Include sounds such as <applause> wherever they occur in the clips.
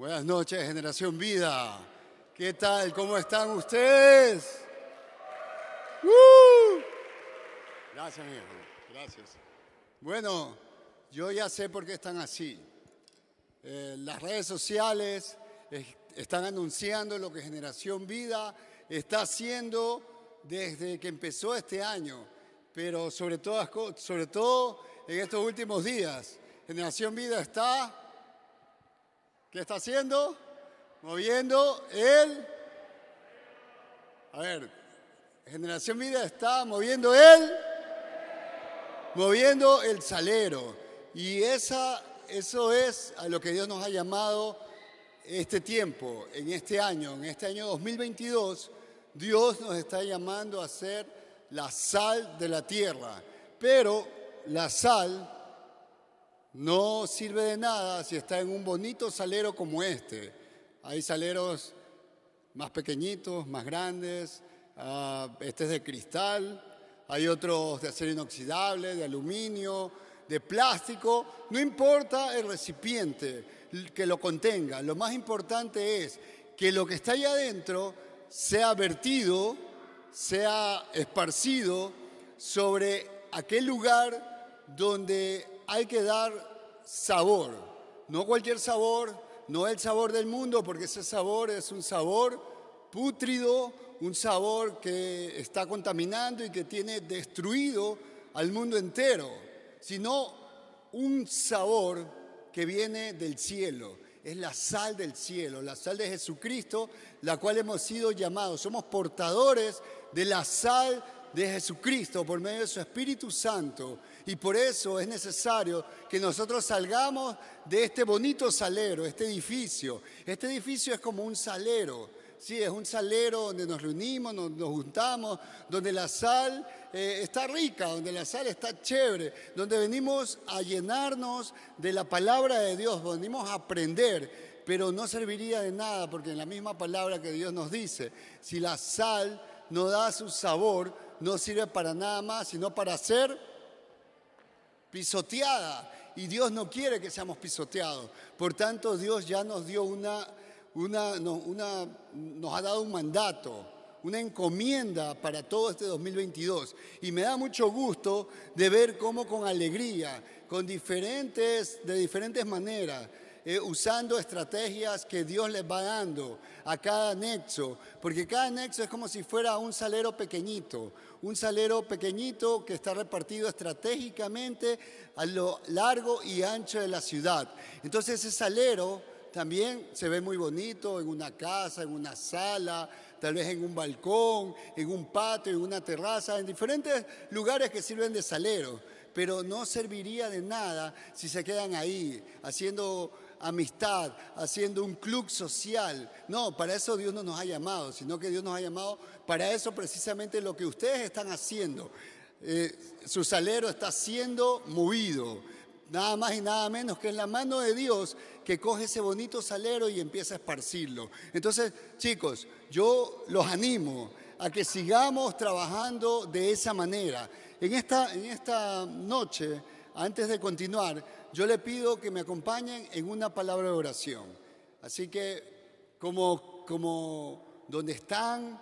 Buenas noches, Generación Vida. ¿Qué tal? ¿Cómo están ustedes? ¡Uh! Gracias, mi. Gracias. Bueno, yo ya sé por qué están así. Eh, las redes sociales están anunciando lo que Generación Vida está haciendo desde que empezó este año, pero sobre todo, sobre todo en estos últimos días. Generación Vida está ¿Qué está haciendo? Moviendo el... A ver, Generación Vida está moviendo el... Moviendo el salero. Y esa, eso es a lo que Dios nos ha llamado este tiempo, en este año, en este año 2022. Dios nos está llamando a ser la sal de la tierra. Pero la sal no sirve de nada si está en un bonito salero como este. Hay saleros más pequeñitos, más grandes, ah, este es de cristal, hay otros de acero inoxidable, de aluminio, de plástico, no importa el recipiente que lo contenga, lo más importante es que lo que está ahí adentro sea vertido, sea esparcido sobre aquel lugar donde hay que dar sabor, no cualquier sabor, no el sabor del mundo, porque ese sabor es un sabor pútrido, un sabor que está contaminando y que tiene destruido al mundo entero, sino un sabor que viene del cielo. Es la sal del cielo, la sal de Jesucristo, la cual hemos sido llamados. Somos portadores de la sal de Jesucristo por medio de su Espíritu Santo. Y por eso es necesario que nosotros salgamos de este bonito salero, este edificio. Este edificio es como un salero. Sí, es un salero donde nos reunimos, nos, juntamos, donde la sal eh, está rica, donde la sal está chévere, donde venimos a llenarnos de la palabra de Dios, venimos a aprender, pero no serviría de nada porque en la misma palabra que Dios nos dice, si la sal no da su sabor, no sirve para nada más, sino para ser pisoteada. Y Dios no quiere que seamos pisoteados. Por tanto, Dios ya nos dio una, una, nos ha dado un mandato, una encomienda para todo este 2022. Y me da mucho gusto de ver cómo con alegría, con diferentes, de diferentes maneras, eh, usando estrategias que Dios les va dando a cada nexo, porque cada nexo es como si fuera un salero pequeñito, un salero pequeñito que está repartido estratégicamente a lo largo y ancho de la ciudad. Entonces ese salero también se ve muy bonito en una casa, en una sala, tal vez en un balcón, en un patio, en una terraza, en diferentes lugares que sirven de salero, pero no serviría de nada si se quedan ahí haciendo amistad, haciendo un club social. No, para eso Dios no nos ha llamado, sino que Dios nos ha llamado para eso precisamente lo que ustedes están haciendo. Eh, su salero está siendo movido, nada más y nada menos que en la mano de Dios que coge ese bonito salero y empieza a esparcirlo. Entonces, chicos, yo los animo a que sigamos trabajando de esa manera. En esta, en esta noche, antes de continuar, yo le pido que me acompañen en una palabra de oración. Así que como, como donde están,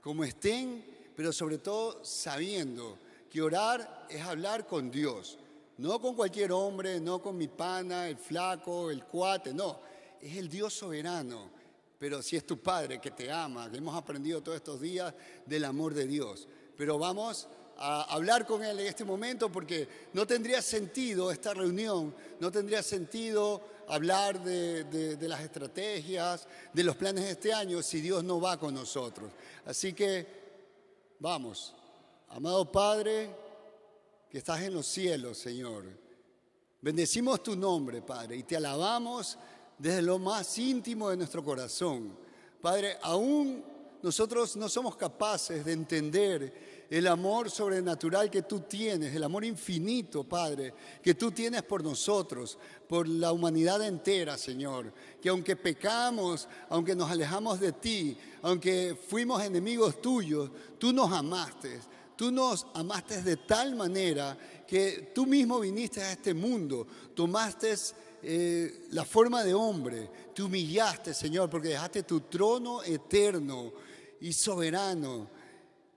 como estén, pero sobre todo sabiendo que orar es hablar con Dios, no con cualquier hombre, no con mi pana, el flaco, el cuate, no, es el Dios soberano. Pero si es tu Padre que te ama, que hemos aprendido todos estos días del amor de Dios. Pero vamos a hablar con Él en este momento porque no tendría sentido esta reunión, no tendría sentido hablar de, las estrategias, de los planes de este año si Dios no va con nosotros. Así que vamos, amado Padre, que estás en los cielos, Señor. Bendecimos tu nombre, Padre, y te alabamos desde lo más íntimo de nuestro corazón. Padre, aún nosotros no somos capaces de entender el amor sobrenatural que tú tienes, el amor infinito, Padre, que tú tienes por nosotros, por la humanidad entera, Señor. Que aunque pecamos, aunque nos alejamos de ti, aunque fuimos enemigos tuyos, tú nos amaste. Tú nos amaste de tal manera que tú mismo viniste a este mundo, tomaste eh, la forma de hombre, te humillaste, Señor, porque dejaste tu trono eterno y soberano.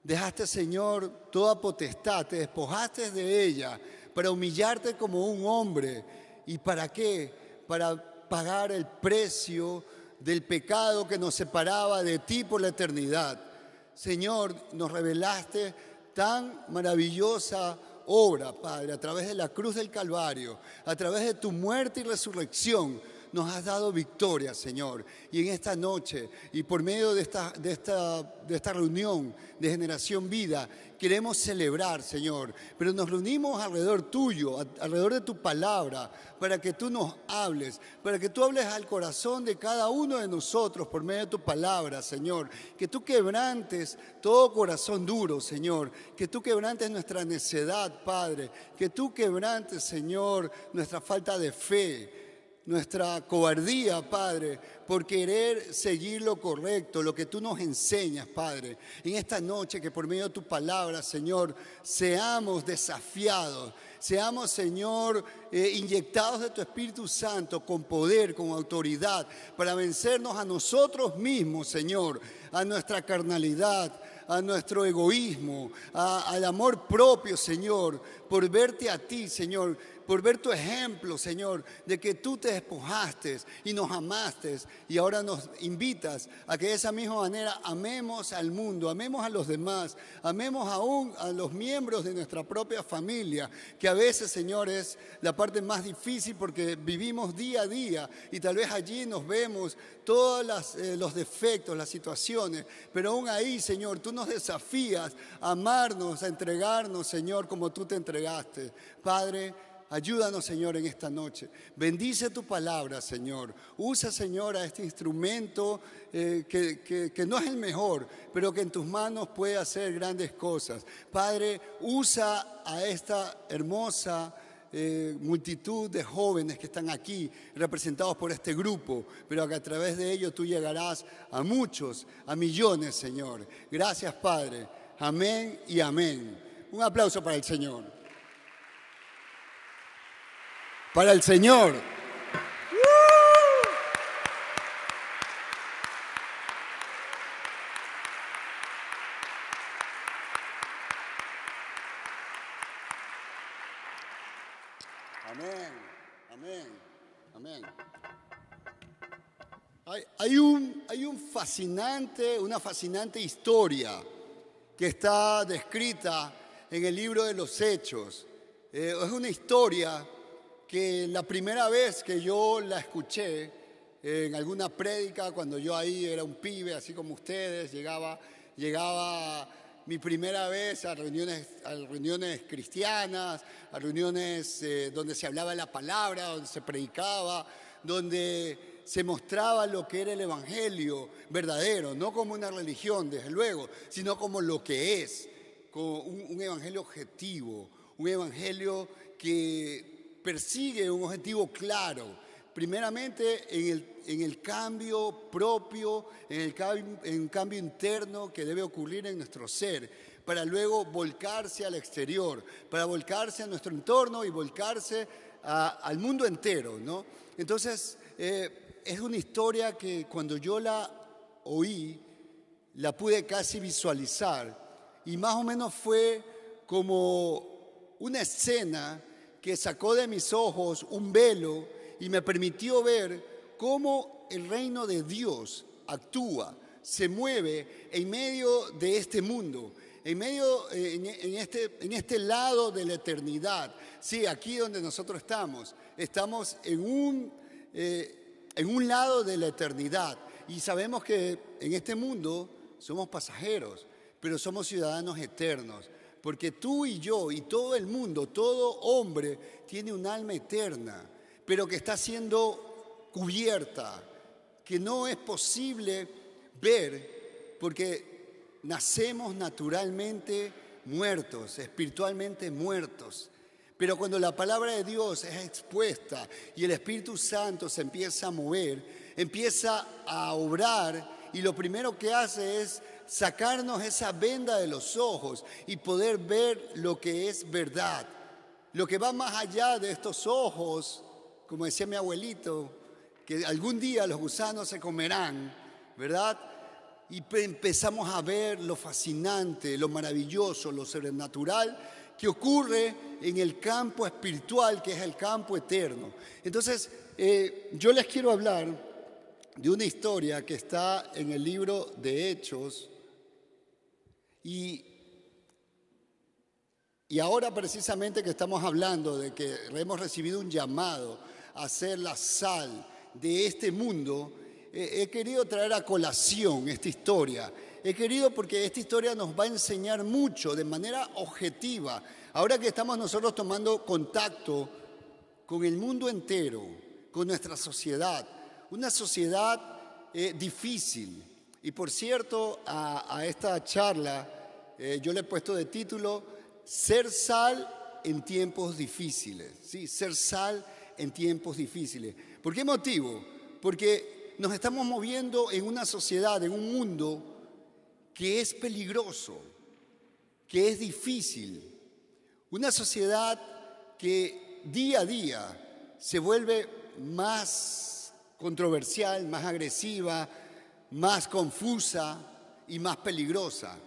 Dejaste, Señor, toda potestad, te despojaste de ella para humillarte como un hombre. ¿Y para qué? Para pagar el precio del pecado que nos separaba de ti por la eternidad. Señor, nos revelaste tan maravillosa obra, Padre, a través de la cruz del Calvario, a través de tu muerte y resurrección nos has dado victoria, Señor. Y en esta noche y por medio de esta, de esta, de esta reunión de Generación Vida, queremos celebrar, Señor. Pero nos reunimos alrededor tuyo, alrededor de tu palabra, para que tú nos hables, para que tú hables al corazón de cada uno de nosotros por medio de tu palabra, Señor. Que tú quebrantes todo corazón duro, Señor. Que tú quebrantes nuestra necedad, Padre. Que tú quebrantes, Señor, nuestra falta de fe nuestra cobardía, Padre, por querer seguir lo correcto, lo que tú nos enseñas, Padre. En esta noche que por medio de tu palabra, Señor, seamos desafiados, seamos, Señor, eh, inyectados de tu Espíritu Santo con poder, con autoridad, para vencernos a nosotros mismos, Señor, a nuestra carnalidad, a nuestro egoísmo, al amor propio, Señor, por verte a ti, Señor por ver tu ejemplo, Señor, de que tú te despojaste y nos amaste y ahora nos invitas a que de esa misma manera amemos al mundo, amemos a los demás, amemos aún a los miembros de nuestra propia familia, que a veces, Señor, es la parte más difícil porque vivimos día a día y tal vez allí nos vemos todos eh, los defectos, las situaciones, pero aún ahí, Señor, tú nos desafías a amarnos, a entregarnos, Señor, como tú te entregaste. Padre, Ayúdanos, Señor, en esta noche. Bendice tu palabra, Señor. Usa, Señor, a este instrumento eh, que, no es el mejor, pero que en tus manos puede hacer grandes cosas. Padre, usa a esta hermosa eh, multitud de jóvenes que están aquí, representados por este grupo, pero que a través de ellos tú llegarás a muchos, a millones, Señor. Gracias, Padre. Amén y amén. Un aplauso para el Señor para el Señor. Amén, amén, amén. Hay, un, hay un fascinante, una fascinante historia que está descrita en el libro de los Hechos. Eh, es una historia que la primera vez que yo la escuché en alguna prédica, cuando yo ahí era un pibe, así como ustedes, llegaba, llegaba mi primera vez a reuniones, a reuniones cristianas, a reuniones eh, donde se hablaba la palabra, donde se predicaba, donde se mostraba lo que era el Evangelio verdadero, no como una religión, desde luego, sino como lo que es, como un Evangelio objetivo, un Evangelio que persigue un objetivo claro, primeramente en el, en el cambio propio, en el en cambio interno que debe ocurrir en nuestro ser, para luego volcarse al exterior, para volcarse a nuestro entorno y volcarse al mundo entero. ¿no? Entonces, eh, es una historia que cuando yo la oí, la pude casi visualizar y más o menos fue como una escena que sacó de mis ojos un velo y me permitió ver cómo el reino de Dios actúa, se mueve en medio de este mundo, en medio, en, este, en este lado de la eternidad. Sí, aquí donde nosotros estamos, estamos en un, eh, en un lado de la eternidad y sabemos que en este mundo somos pasajeros, pero somos ciudadanos eternos. Porque tú y yo y todo el mundo, todo hombre tiene un alma eterna, pero que está siendo cubierta, que no es posible ver porque nacemos naturalmente muertos, espiritualmente muertos. Pero cuando la palabra de Dios es expuesta y el Espíritu Santo se empieza a mover, empieza a obrar y lo primero que hace es sacarnos esa venda de los ojos y poder ver lo que es verdad, lo que va más allá de estos ojos como decía mi abuelito, que algún día los gusanos se comerán, ¿verdad? Y empezamos a ver lo fascinante, lo maravilloso, lo sobrenatural que ocurre en el campo espiritual, que es el campo eterno. Entonces, eh, yo les quiero hablar de una historia que está en el libro de Hechos y, y ahora precisamente que estamos hablando de que hemos recibido un llamado a ser la sal de este mundo, he querido traer a colación esta historia. He querido porque esta historia nos va a enseñar mucho de manera objetiva. Ahora que estamos nosotros tomando contacto con el mundo entero, con nuestra sociedad, una sociedad eh, difícil. Y por cierto, a esta charla eh, yo le he puesto de título Ser sal en tiempos difíciles. ¿sí? Ser sal en tiempos difíciles. ¿Por qué motivo? Porque nos estamos moviendo en una sociedad, en un mundo que es peligroso, que es difícil. Una sociedad que día a día se vuelve más controversial, más agresiva, más confusa y más peligrosa.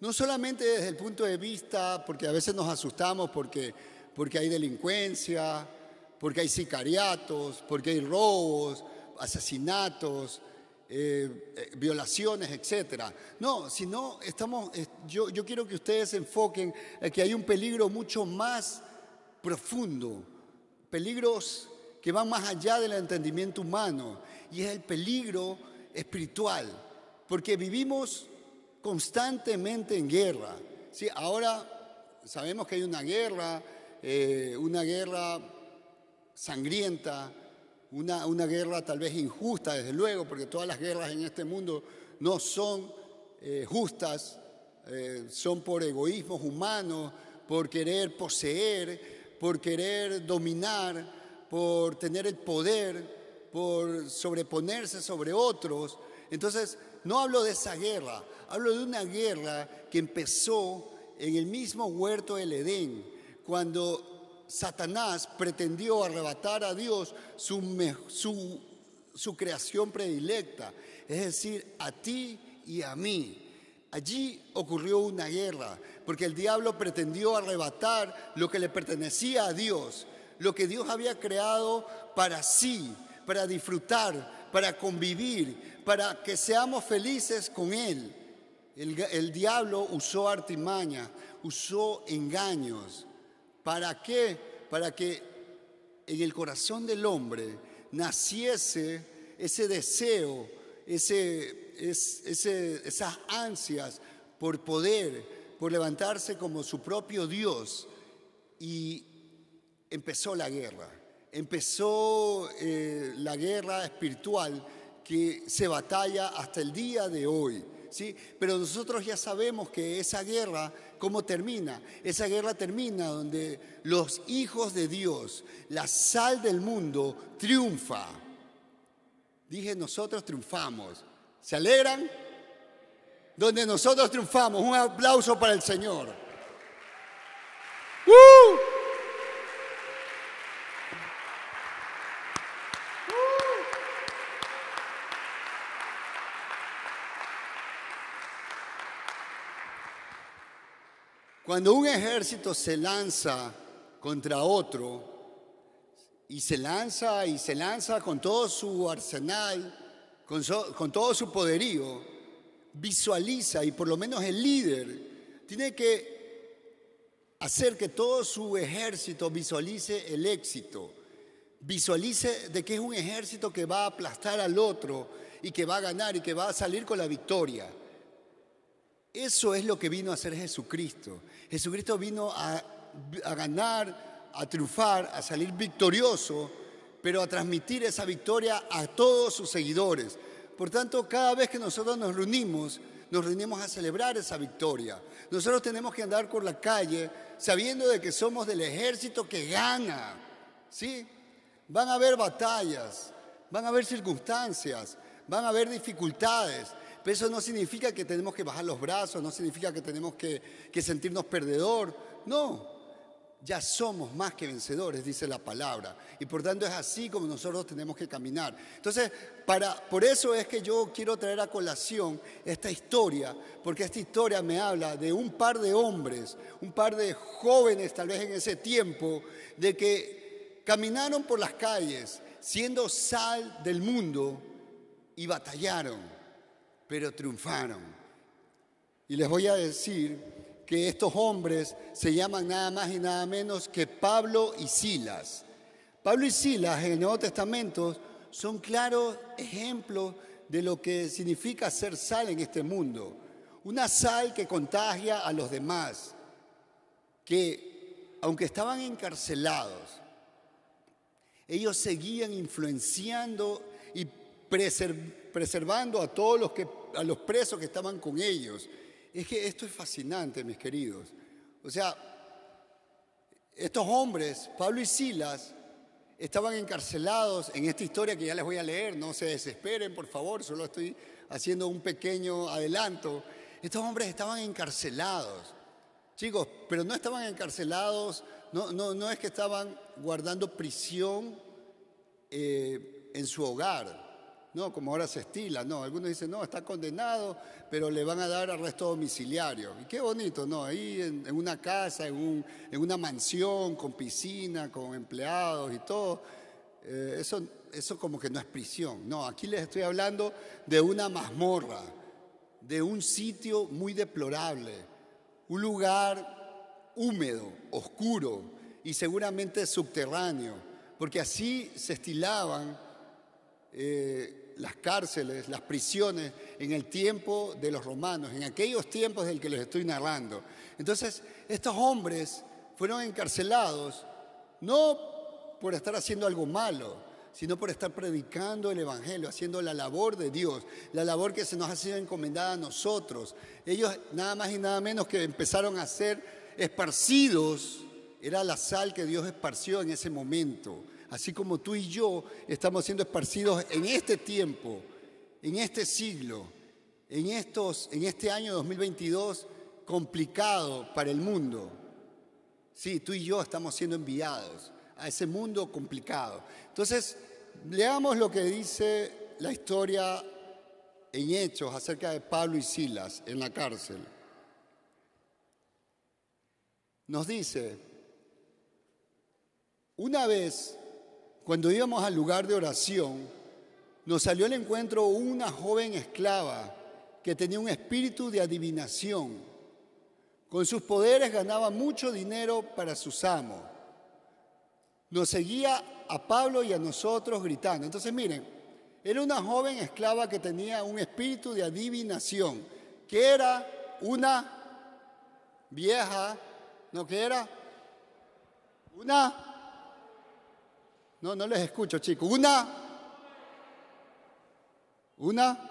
No solamente desde el punto de vista, porque a veces nos asustamos porque, porque hay delincuencia, porque hay sicariatos, porque hay robos, asesinatos, eh, eh, violaciones, etc. No, sino estamos, yo, yo quiero que ustedes se enfoquen en que hay un peligro mucho más profundo, peligros que van más allá del entendimiento humano, y es el peligro espiritual, porque vivimos constantemente en guerra. ¿sí? Ahora sabemos que hay una guerra, eh, una guerra sangrienta, una, una, guerra tal vez injusta, desde luego, porque todas las guerras en este mundo no son eh, justas, eh, son por egoísmos humanos, por querer poseer, por querer dominar, por tener el poder, por sobreponerse sobre otros. Entonces, no hablo de esa guerra, hablo de una guerra que empezó en el mismo huerto del Edén, cuando Satanás pretendió arrebatar a Dios su, su, creación predilecta, es decir, a ti y a mí. Allí ocurrió una guerra, porque el diablo pretendió arrebatar lo que le pertenecía a Dios, lo que Dios había creado para sí, para disfrutar, para convivir, para que seamos felices con Él. El, diablo usó artimaña, usó engaños. ¿Para qué? Para que en el corazón del hombre naciese ese deseo, ese, ese, esas ansias por poder, por levantarse como su propio Dios. Y empezó la guerra, empezó eh, la guerra espiritual que se batalla hasta el día de hoy. ¿sí? Pero nosotros ya sabemos que esa guerra, ¿cómo termina? Esa guerra termina donde los hijos de Dios, la sal del mundo, triunfa. Dije, nosotros triunfamos. ¿Se alegran? Donde nosotros triunfamos. Un aplauso para el Señor. ¡Uh! Cuando un ejército se lanza contra otro, y se lanza y se lanza con todo su arsenal, con, todo su poderío, visualiza y por lo menos el líder tiene que hacer que todo su ejército visualice el éxito, visualice de que es un ejército que va a aplastar al otro y que va a ganar y que va a salir con la victoria. Eso es lo que vino a hacer Jesucristo. Jesucristo vino a, ganar, a triunfar, a salir victorioso, pero a transmitir esa victoria a todos sus seguidores. Por tanto, cada vez que nosotros nos reunimos, nos reunimos a celebrar esa victoria. Nosotros tenemos que andar por la calle sabiendo de que somos del ejército que gana. ¿Sí? Van a haber batallas, van a haber circunstancias, van a haber dificultades, pero eso no significa que tenemos que bajar los brazos, no significa que tenemos que, sentirnos perdedor. No. ya somos más que vencedores, dice la palabra. Y por tanto es así como nosotros tenemos que caminar. Entonces, por eso es que yo quiero traer a colación esta historia, porque esta historia me habla de un par de hombres, un par de jóvenes tal vez en ese tiempo, de que caminaron por las calles siendo sal del mundo y batallaron, pero triunfaron. Y les voy a decir que estos hombres se llaman nada más y nada menos que Pablo y Silas. Pablo y Silas en el Nuevo Testamento son claros ejemplos de lo que significa ser sal en este mundo. Una sal que contagia a los demás, que aunque estaban encarcelados, ellos seguían influenciando y preservando a todos los, que, a los presos que estaban con ellos. Es que esto es fascinante, mis queridos. O sea, estos hombres, Pablo y Silas, estaban encarcelados en esta historia que ya les voy a leer, no se desesperen, por favor, solo estoy haciendo un pequeño adelanto. Estos hombres estaban encarcelados. Chicos, pero no estaban encarcelados, no, no, no es que estaban guardando prisión eh, en su hogar, no, como ahora se estila, no, algunos dicen, no, está condenado, pero le van a dar arresto domiciliario. Y qué bonito, ¿no? Ahí en, una casa, en, un, en, una mansión, con piscina, con empleados y todo. Eh, eso, eso como que no es prisión. No, aquí les estoy hablando de una mazmorra, de un sitio muy deplorable, un lugar húmedo, oscuro y seguramente subterráneo, porque así se estilaban. Eh, las cárceles, las prisiones en el tiempo de los romanos, en aquellos tiempos del que les estoy narrando. Entonces, estos hombres fueron encarcelados no por estar haciendo algo malo, sino por estar predicando el Evangelio, haciendo la labor de Dios, la labor que se nos ha sido encomendada a nosotros. Ellos nada más y nada menos que empezaron a ser esparcidos, era la sal que Dios esparció en ese momento así como tú y yo estamos siendo esparcidos en este tiempo, en este siglo, en, estos, en este año 2022 complicado para el mundo. Sí, tú y yo estamos siendo enviados a ese mundo complicado. Entonces, leamos lo que dice la historia en Hechos acerca de Pablo y Silas en la cárcel. Nos dice, una vez cuando íbamos al lugar de oración, nos salió al encuentro una joven esclava que tenía un espíritu de adivinación. Con sus poderes ganaba mucho dinero para sus amos. Nos seguía a Pablo y a nosotros gritando. Entonces miren, era una joven esclava que tenía un espíritu de adivinación, que era una vieja, no que era una no, no les escucho, chicos. Una. Una.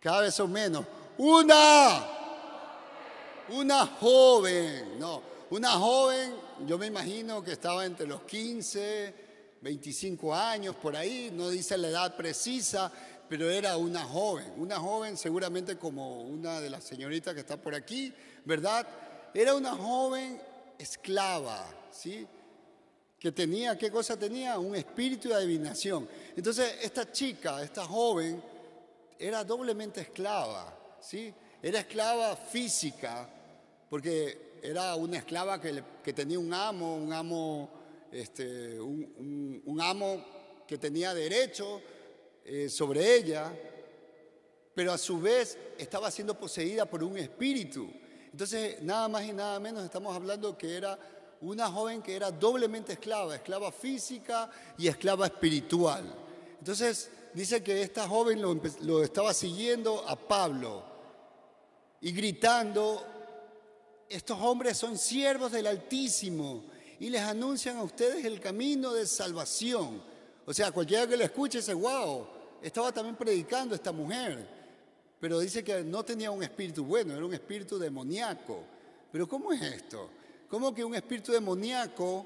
Cada vez son menos. Una. Una joven. No, una joven, yo me imagino que estaba entre los 15, 25 años, por ahí. No dice la edad precisa, pero era una joven. Una joven seguramente como una de las señoritas que está por aquí, ¿verdad? Era una joven esclava, ¿sí? Que tenía, ¿qué cosa tenía? Un espíritu de adivinación. Entonces, esta chica, esta joven, era doblemente esclava, ¿sí? Era esclava física, porque era una esclava que, tenía un amo, un amo, este, un, amo que tenía derecho eh, sobre ella, pero a su vez estaba siendo poseída por un espíritu. Entonces, nada más y nada menos estamos hablando que era una joven que era doblemente esclava, esclava física y esclava espiritual. Entonces dice que esta joven lo, estaba siguiendo a Pablo y gritando, estos hombres son siervos del Altísimo y les anuncian a ustedes el camino de salvación. O sea, cualquiera que lo escuche dice, wow, estaba también predicando esta mujer, pero dice que no tenía un espíritu bueno, era un espíritu demoníaco. Pero ¿cómo es esto? ¿Cómo que un espíritu demoníaco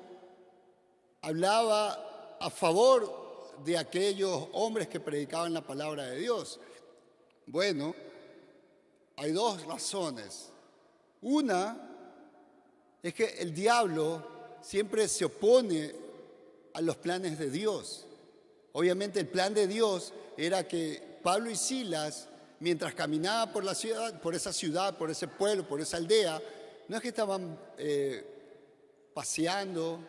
hablaba a favor de aquellos hombres que predicaban la palabra de Dios? Bueno, hay dos razones. Una es que el diablo siempre se opone a los planes de Dios. Obviamente el plan de Dios era que Pablo y Silas, mientras caminaban por la ciudad, por esa ciudad, por ese pueblo, por esa aldea, no es que estaban eh, paseando,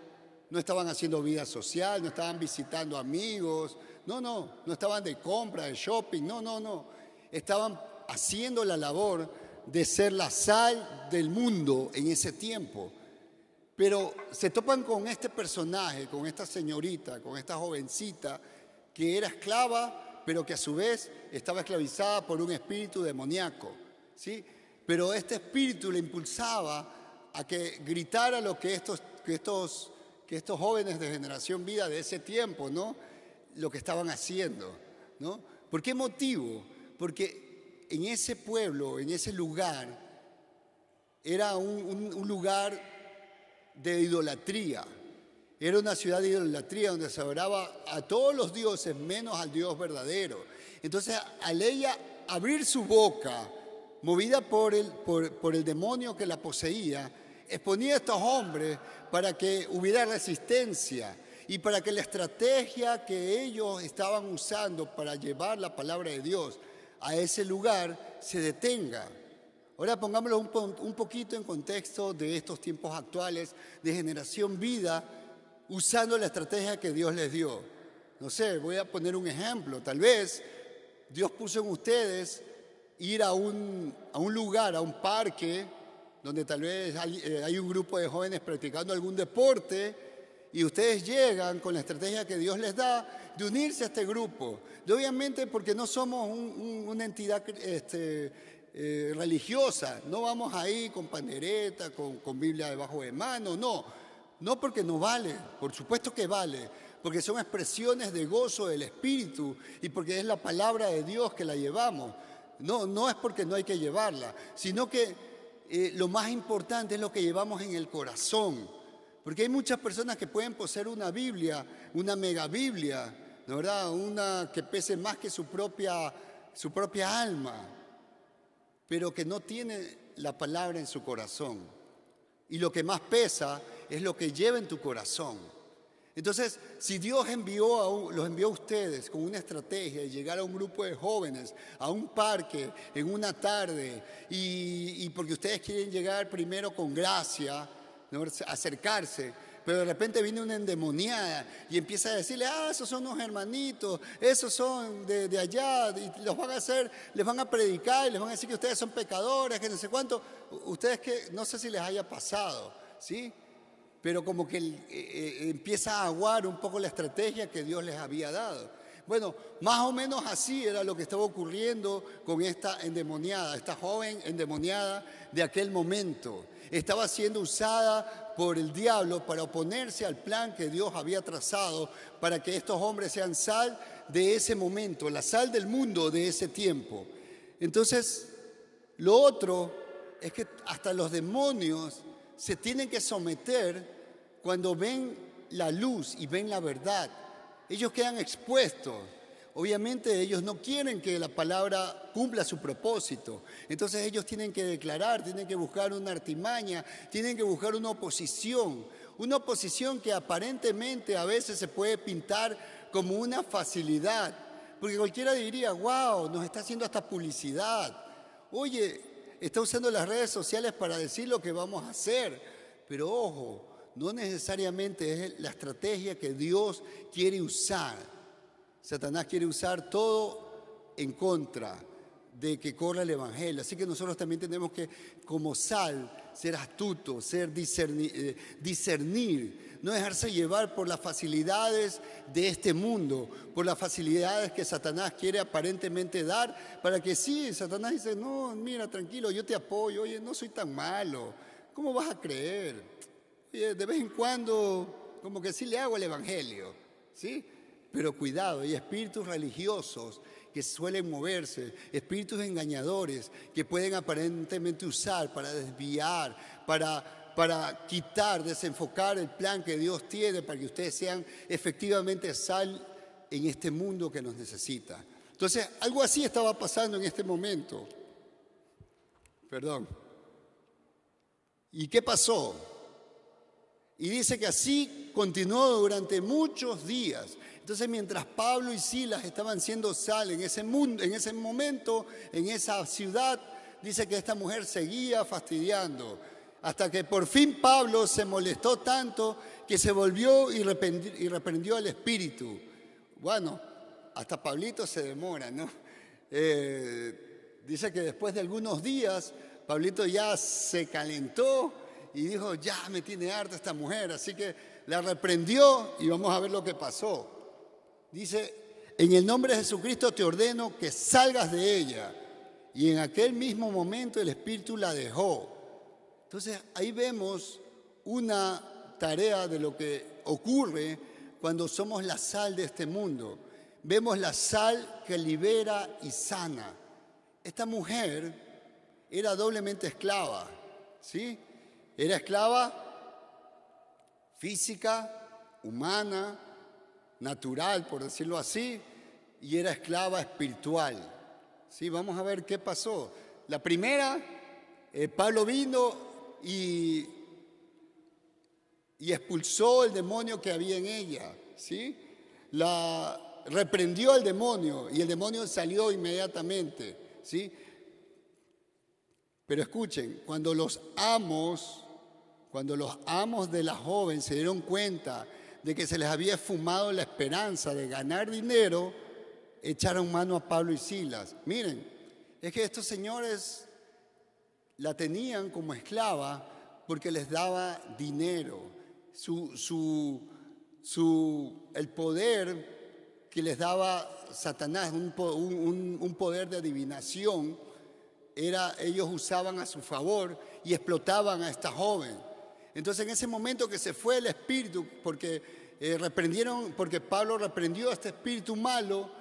no estaban haciendo vida social, no estaban visitando amigos, no, no, no estaban de compra, de shopping, no, no, no. Estaban haciendo la labor de ser la sal del mundo en ese tiempo. Pero se topan con este personaje, con esta señorita, con esta jovencita que era esclava, pero que a su vez estaba esclavizada por un espíritu demoníaco. ¿sí? Pero este espíritu le impulsaba a que gritara lo que estos, que estos, que estos jóvenes de generación vida de ese tiempo, ¿no? Lo que estaban haciendo, ¿no? ¿Por qué motivo? Porque en ese pueblo, en ese lugar, era un, lugar de idolatría. Era una ciudad de idolatría donde se adoraba a todos los dioses menos al Dios verdadero. Entonces, al ella abrir su boca, movida por el, por el demonio que la poseía, exponía a estos hombres para que hubiera resistencia y para que la estrategia que ellos estaban usando para llevar la palabra de Dios a ese lugar se detenga. Ahora pongámoslo un, poquito en contexto de estos tiempos actuales de generación vida, usando la estrategia que Dios les dio. No sé, voy a poner un ejemplo. Tal vez Dios puso en ustedes ir a un, a un lugar, a un parque, donde tal vez hay, eh, hay un grupo de jóvenes practicando algún deporte y ustedes llegan con la estrategia que Dios les da de unirse a este grupo. De obviamente porque no somos una entidad este, eh, religiosa, no vamos ahí con pandereta, con, con Biblia debajo de mano, no. No porque no vale, por supuesto que vale, porque son expresiones de gozo del Espíritu y porque es la palabra de Dios que la llevamos. No, no es porque no hay que llevarla, sino que eh, lo más importante es lo que llevamos en el corazón. Porque hay muchas personas que pueden poseer una Biblia, una mega Biblia, ¿no verdad? Una que pese más que su propia, su propia alma, pero que no tiene la palabra en su corazón. Y lo que más pesa es lo que lleva en tu corazón. Entonces, si Dios envió a los envió a ustedes con una estrategia de llegar a un grupo de jóvenes, a un parque, en una tarde, y, y porque ustedes quieren llegar primero con gracia, acercarse, pero de repente viene una endemoniada y empieza a decirle, ah, esos son unos hermanitos, esos son de, allá, y los van a hacer, les van a predicar y les van a decir que ustedes son pecadores, que no sé cuánto. Ustedes que no sé si les haya pasado, ¿sí? Pero como que eh, eh, empieza a aguar un poco la estrategia que Dios les había dado. Bueno, más o menos así era lo que estaba ocurriendo con esta endemoniada, esta joven endemoniada de aquel momento. Estaba siendo usada por el diablo para oponerse al plan que Dios había trazado para que estos hombres sean sal de ese momento, la sal del mundo de ese tiempo. Entonces, lo otro es que hasta los demonios se tienen que someter cuando ven la luz y ven la verdad. Ellos quedan expuestos obviamente ellos no quieren que la palabra cumpla su propósito. Entonces ellos tienen que declarar, tienen que buscar una artimaña, tienen que buscar una oposición. Una oposición que aparentemente a veces se puede pintar como una facilidad. Porque cualquiera diría, wow, nos está haciendo hasta publicidad. Oye, está usando las redes sociales para decir lo que vamos a hacer. Pero ojo, no necesariamente es la estrategia que Dios quiere usar. Satanás quiere usar todo en contra de que corra el Evangelio. Así que nosotros también tenemos que, como sal, ser astutos, ser discernir, eh, discernir, no dejarse llevar por las facilidades de este mundo, por las facilidades que Satanás quiere aparentemente dar, para que sí, Satanás dice, no, mira, tranquilo, yo te apoyo, oye, no soy tan malo, ¿cómo vas a creer? de vez en cuando, como que sí le hago el Evangelio, ¿sí? Pero cuidado, hay espíritus religiosos que suelen moverse, espíritus engañadores que pueden aparentemente usar para desviar, para, para quitar, desenfocar el plan que Dios tiene para que ustedes sean efectivamente sal en este mundo que nos necesita. Entonces, algo así estaba pasando en este momento. Perdón. ¿Y qué pasó? Y dice que así continuó durante muchos días. Entonces, mientras Pablo y Silas estaban siendo sal en ese mundo, en ese momento, en esa ciudad, dice que esta mujer seguía fastidiando, hasta que por fin Pablo se molestó tanto que se volvió y reprendió, al espíritu. Bueno, hasta Pablito se demora, ¿no? Eh, dice que después de algunos días, Pablito ya se calentó y dijo, ya me tiene harta esta mujer, así que la reprendió y vamos a ver lo que pasó. Dice, en el nombre de Jesucristo te ordeno que salgas de ella. Y en aquel mismo momento el Espíritu la dejó. Entonces ahí vemos una tarea de lo que ocurre cuando somos la sal de este mundo. Vemos la sal que libera y sana. Esta mujer era doblemente esclava, ¿sí? Era esclava física, humana, natural, por decirlo así, y era esclava espiritual. Sí, vamos a ver qué pasó. La primera, eh, Pablo vino y, y expulsó el demonio que había en ella. ¿sí? La reprendió al demonio y el demonio salió inmediatamente. ¿sí? Pero escuchen, cuando los amos cuando los amos de la joven se dieron cuenta de que se les había fumado la esperanza de ganar dinero, echaron mano a Pablo y Silas. Miren, es que estos señores la tenían como esclava porque les daba dinero. Su, su, el poder que les daba Satanás, un, un poder de adivinación, era, ellos usaban a su favor y explotaban a esta joven. Entonces en ese momento que se fue el espíritu, porque eh, reprendieron, porque Pablo reprendió a este espíritu malo,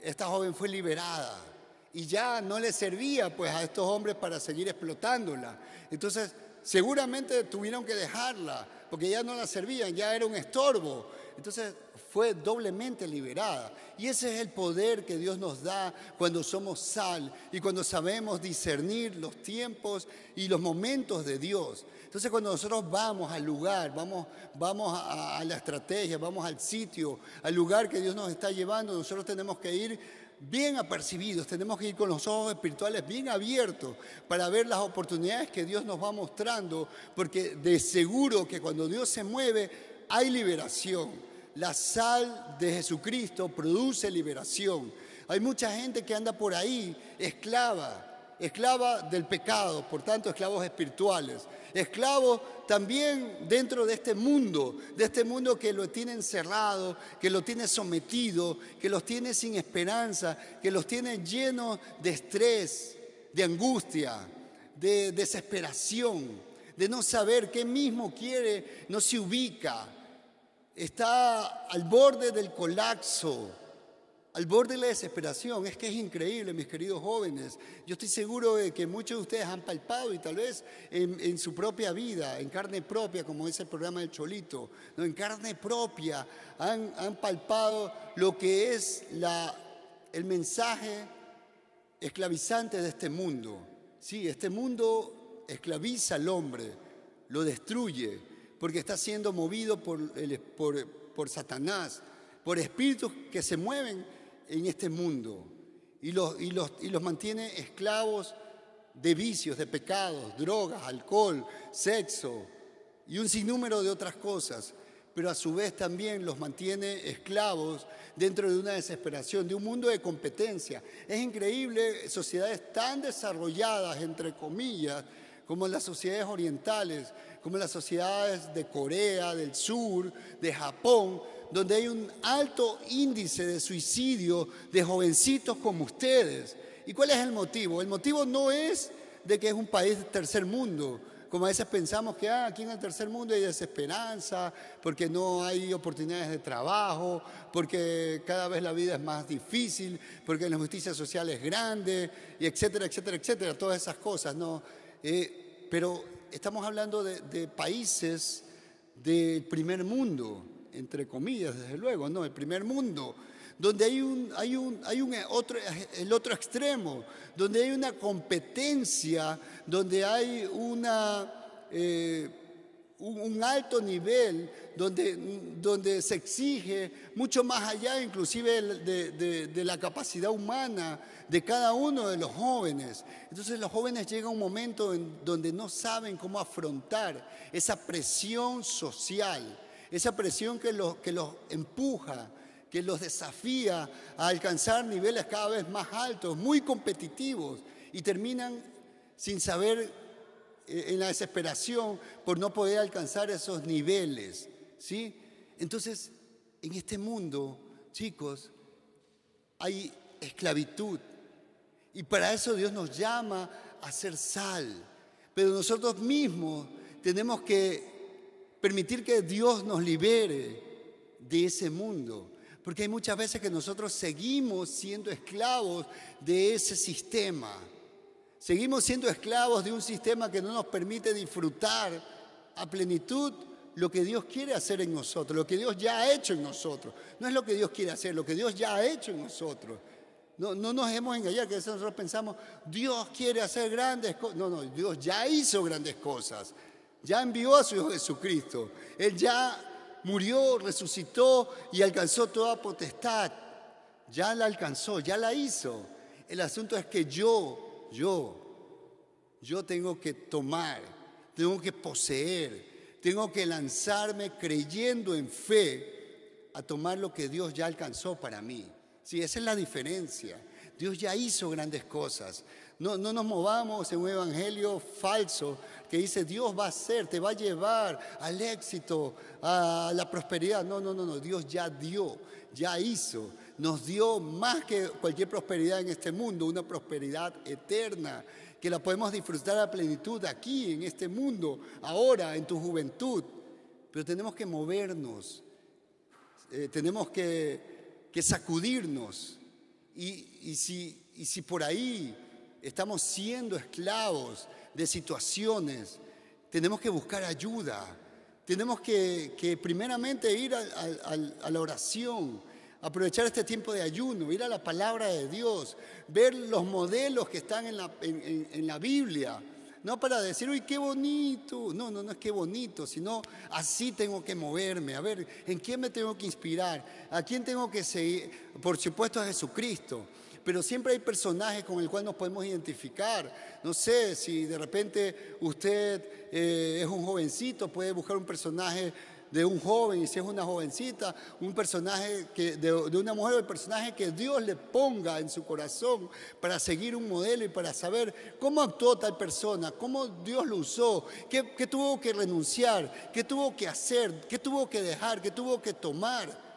esta joven fue liberada y ya no le servía pues a estos hombres para seguir explotándola. Entonces seguramente tuvieron que dejarla porque ya no la servían, ya era un estorbo. Entonces fue doblemente liberada. Y ese es el poder que Dios nos da cuando somos sal y cuando sabemos discernir los tiempos y los momentos de Dios. Entonces cuando nosotros vamos al lugar, vamos, vamos a, la estrategia, vamos al sitio, al lugar que Dios nos está llevando, nosotros tenemos que ir bien apercibidos, tenemos que ir con los ojos espirituales bien abiertos para ver las oportunidades que Dios nos va mostrando, porque de seguro que cuando Dios se mueve hay liberación. La sal de Jesucristo produce liberación. Hay mucha gente que anda por ahí esclava, esclava del pecado, por tanto esclavos espirituales. Esclavos también dentro de este mundo, de este mundo que lo tiene encerrado, que lo tiene sometido, que los tiene sin esperanza, que los tiene llenos de estrés, de angustia, de desesperación, de no saber qué mismo quiere, no se ubica, está al borde del colapso al borde de la desesperación. Es que es increíble, mis queridos jóvenes. Yo estoy seguro de que muchos de ustedes han palpado y tal vez en, su propia vida, en carne propia, como es el programa del Cholito, ¿no? en carne propia han, han palpado lo que es la, el mensaje esclavizante de este mundo. Sí, este mundo esclaviza al hombre, lo destruye, porque está siendo movido por, el, por, por Satanás, por espíritus que se mueven en este mundo y los, mantiene esclavos de vicios, de pecados, drogas, alcohol, sexo y un sinnúmero de otras cosas, pero a su vez también los mantiene esclavos dentro de una desesperación, de un mundo de competencia. Es increíble sociedades tan desarrolladas, entre comillas, como las sociedades orientales, como las sociedades de Corea, del Sur, de Japón, donde hay un alto índice de suicidio de jovencitos como ustedes. ¿Y cuál es el motivo? El motivo no es de que es un país de tercer mundo, como a veces pensamos que ah, aquí en el tercer mundo hay desesperanza, porque no hay oportunidades de trabajo, porque cada vez la vida es más difícil, porque la justicia social es grande, y etcétera, etcétera, etcétera, todas esas cosas, ¿no? Eh, pero estamos hablando de, de países del primer mundo, entre comillas, desde luego, no, el primer mundo, donde hay un, hay un, hay un otro, el otro extremo, donde hay una competencia, donde hay una, eh, un, alto nivel donde, donde se exige mucho más allá inclusive de, de, la capacidad humana de cada uno de los jóvenes. Entonces los jóvenes llegan a un momento en donde no saben cómo afrontar esa presión social, esa presión que los, que los empuja, que los desafía a alcanzar niveles cada vez más altos, muy competitivos, y terminan sin saber eh, en la desesperación por no poder alcanzar esos niveles, ¿sí? Entonces, en este mundo, chicos, hay esclavitud. Y para eso Dios nos llama a ser sal. Pero nosotros mismos tenemos que permitir que Dios nos libere de ese mundo. Porque hay muchas veces que nosotros seguimos siendo esclavos de ese sistema. Seguimos siendo esclavos de un sistema que no nos permite disfrutar a plenitud lo que Dios quiere hacer en nosotros, lo que Dios ya ha hecho en nosotros. No es lo que Dios quiere hacer, lo que Dios ya ha hecho en nosotros. No, no nos hemos engañado, que nosotros pensamos, Dios quiere hacer grandes cosas. No, no, Dios ya hizo grandes cosas. Ya envió a su Hijo Jesucristo. Él ya murió, resucitó y alcanzó toda potestad. Ya la alcanzó, ya la hizo. El asunto es que yo yo, yo tengo que tomar, tengo que poseer, tengo que lanzarme creyendo en fe a tomar lo que Dios ya alcanzó para mí. Sí, esa es la diferencia. Dios ya hizo grandes cosas. No, no nos movamos en un evangelio falso que dice Dios va a hacer, te va a llevar al éxito, a la prosperidad. No, no, no, no. Dios ya dio, ya hizo nos dio más que cualquier prosperidad en este mundo, una prosperidad eterna, que la podemos disfrutar a plenitud aquí, en este mundo, ahora, en tu juventud. Pero tenemos que movernos, eh, tenemos que, sacudirnos. Y, si, y si por ahí estamos siendo esclavos de situaciones, tenemos que buscar ayuda. Tenemos que, primeramente ir a la oración, aprovechar este tiempo de ayuno, ir a la palabra de Dios, ver los modelos que están en la, en, la Biblia. No para decir, uy, qué bonito. No, no, no es qué bonito, sino así tengo que moverme. A ver, ¿en quién me tengo que inspirar? ¿A quién tengo que seguir? Por supuesto a Jesucristo. Pero siempre hay personajes con el cual nos podemos identificar. No sé, si de repente usted eh, es un jovencito, puede buscar un personaje de un joven y si es una jovencita, un personaje de, una mujer el personaje que Dios le ponga en su corazón para seguir un modelo y para saber cómo actuó tal persona, cómo Dios lo usó, qué, qué tuvo que renunciar, qué tuvo que hacer, qué tuvo que dejar, qué tuvo que tomar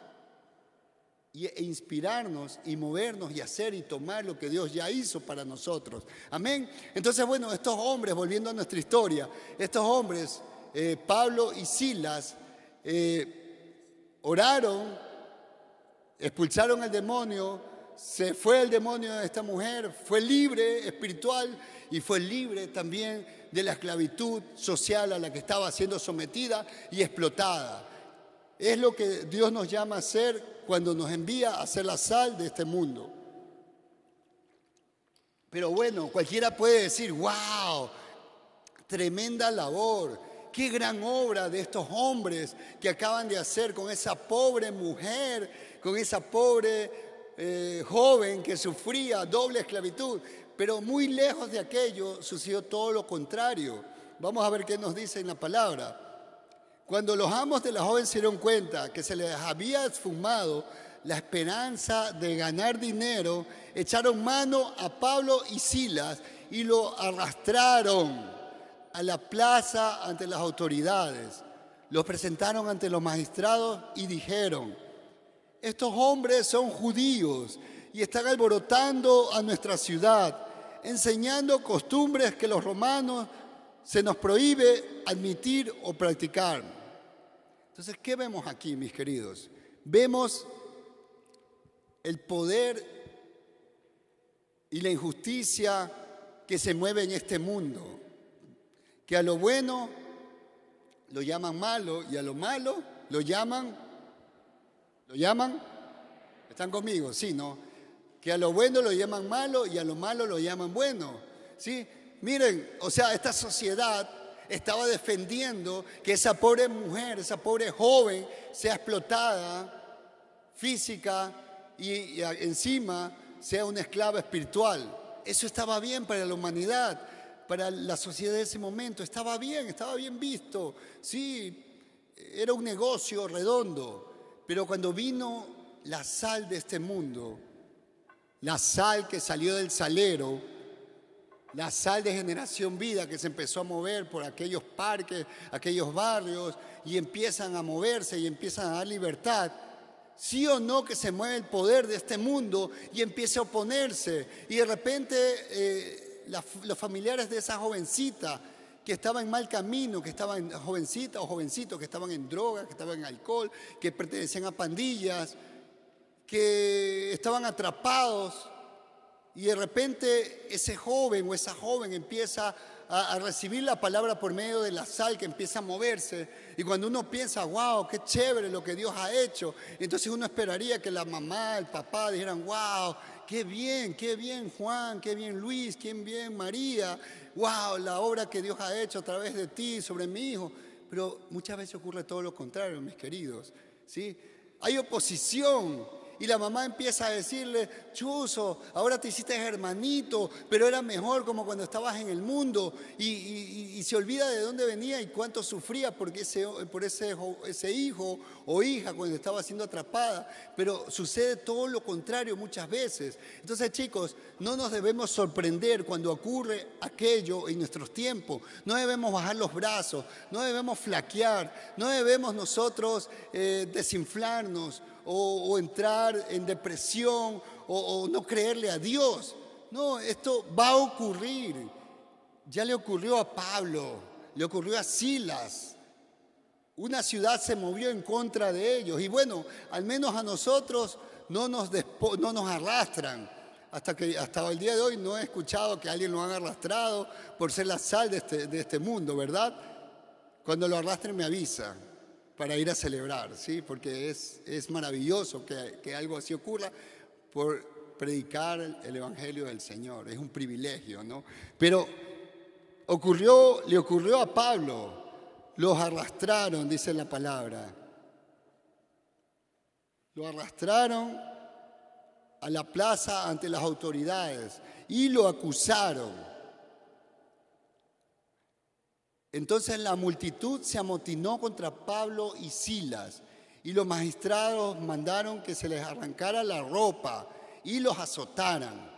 e inspirarnos y movernos y hacer y tomar lo que Dios ya hizo para nosotros. Amén. Entonces, bueno, estos hombres, volviendo a nuestra historia, estos hombres, eh, Pablo y Silas, eh, oraron, expulsaron al demonio, se fue el demonio de esta mujer, fue libre espiritual y fue libre también de la esclavitud social a la que estaba siendo sometida y explotada. Es lo que Dios nos llama a hacer cuando nos envía a ser la sal de este mundo. Pero bueno, cualquiera puede decir, wow, tremenda labor, Qué gran obra de estos hombres que acaban de hacer con esa pobre mujer, con esa pobre eh, joven que sufría doble esclavitud. Pero muy lejos de aquello sucedió todo lo contrario. Vamos a ver qué nos dice en la palabra. Cuando los amos de la joven se dieron cuenta que se les había esfumado la esperanza de ganar dinero, echaron mano a Pablo y Silas y lo arrastraron a la plaza ante las autoridades. Los presentaron ante los magistrados y dijeron, estos hombres son judíos y están alborotando a nuestra ciudad, enseñando costumbres que los romanos se nos prohíbe admitir o practicar. Entonces, ¿qué vemos aquí, mis queridos? Vemos el poder y la injusticia que se mueve en este mundo que a lo bueno lo llaman malo y a lo malo lo llaman, ¿lo llaman? ¿Están conmigo? Sí, ¿no? Que a lo bueno lo llaman malo y a lo malo lo llaman bueno. ¿Sí? Miren, o sea, esta sociedad estaba defendiendo que esa pobre mujer, esa pobre joven sea explotada física y, encima sea una esclava espiritual. Eso estaba bien para la humanidad, para la sociedad de ese momento. Estaba bien, estaba bien visto. Sí, era un negocio redondo. Pero cuando vino la sal de este mundo, la sal que salió del salero, la sal de generación vida que se empezó a mover por aquellos parques, aquellos barrios, y empiezan a moverse y empiezan a dar libertad. Sí o no que se mueve el poder de este mundo y empiece a oponerse. Y de repente eh, los familiares de esa jovencita que estaba en mal camino, que estaban jovencita o jovencitos que estaban en drogas, que estaban en alcohol, que pertenecían a pandillas, que estaban atrapados y de repente ese joven o esa joven empieza a, recibir la palabra por medio de la sal que empieza a moverse. Y cuando uno piensa, wow, qué chévere lo que Dios ha hecho, entonces uno esperaría que la mamá, el papá dijeran, wow, qué bien, qué bien Juan, qué bien Luis, qué bien María, wow, la obra que Dios ha hecho a través de ti sobre mi hijo. Pero muchas veces ocurre todo lo contrario, mis queridos. ¿sí? Hay oposición y la mamá empieza a decirle, Chuzo, ahora te hiciste hermanito, pero era mejor como cuando estabas en el mundo. Y, se olvida de dónde venía y cuánto sufría porque por ese, ese hijo o hija cuando estaba siendo atrapada. Pero sucede todo lo contrario muchas veces. Entonces chicos, no nos debemos sorprender cuando ocurre aquello en nuestros tiempos. No debemos bajar los brazos, no debemos flaquear, no debemos nosotros eh, desinflarnos o, entrar en depresión o, no creerle a Dios. No, esto va a ocurrir. Ya le ocurrió a Pablo, le ocurrió a Silas. Una ciudad se movió en contra de ellos. Y bueno, al menos a nosotros no nos, no nos arrastran. Hasta, que, hasta el día de hoy no he escuchado que alguien lo haya arrastrado por ser la sal de este, de este mundo, ¿verdad? Cuando lo arrastren me avisa para ir a celebrar, ¿sí? porque es, es maravilloso que, que algo así ocurra por predicar el Evangelio del Señor, es un privilegio, ¿no? Pero ocurrió, le ocurrió a Pablo, los arrastraron, dice la palabra, lo arrastraron a la plaza ante las autoridades y lo acusaron. Entonces la multitud se amotinó contra Pablo y Silas y los magistrados mandaron que se les arrancara la ropa y los azotaran.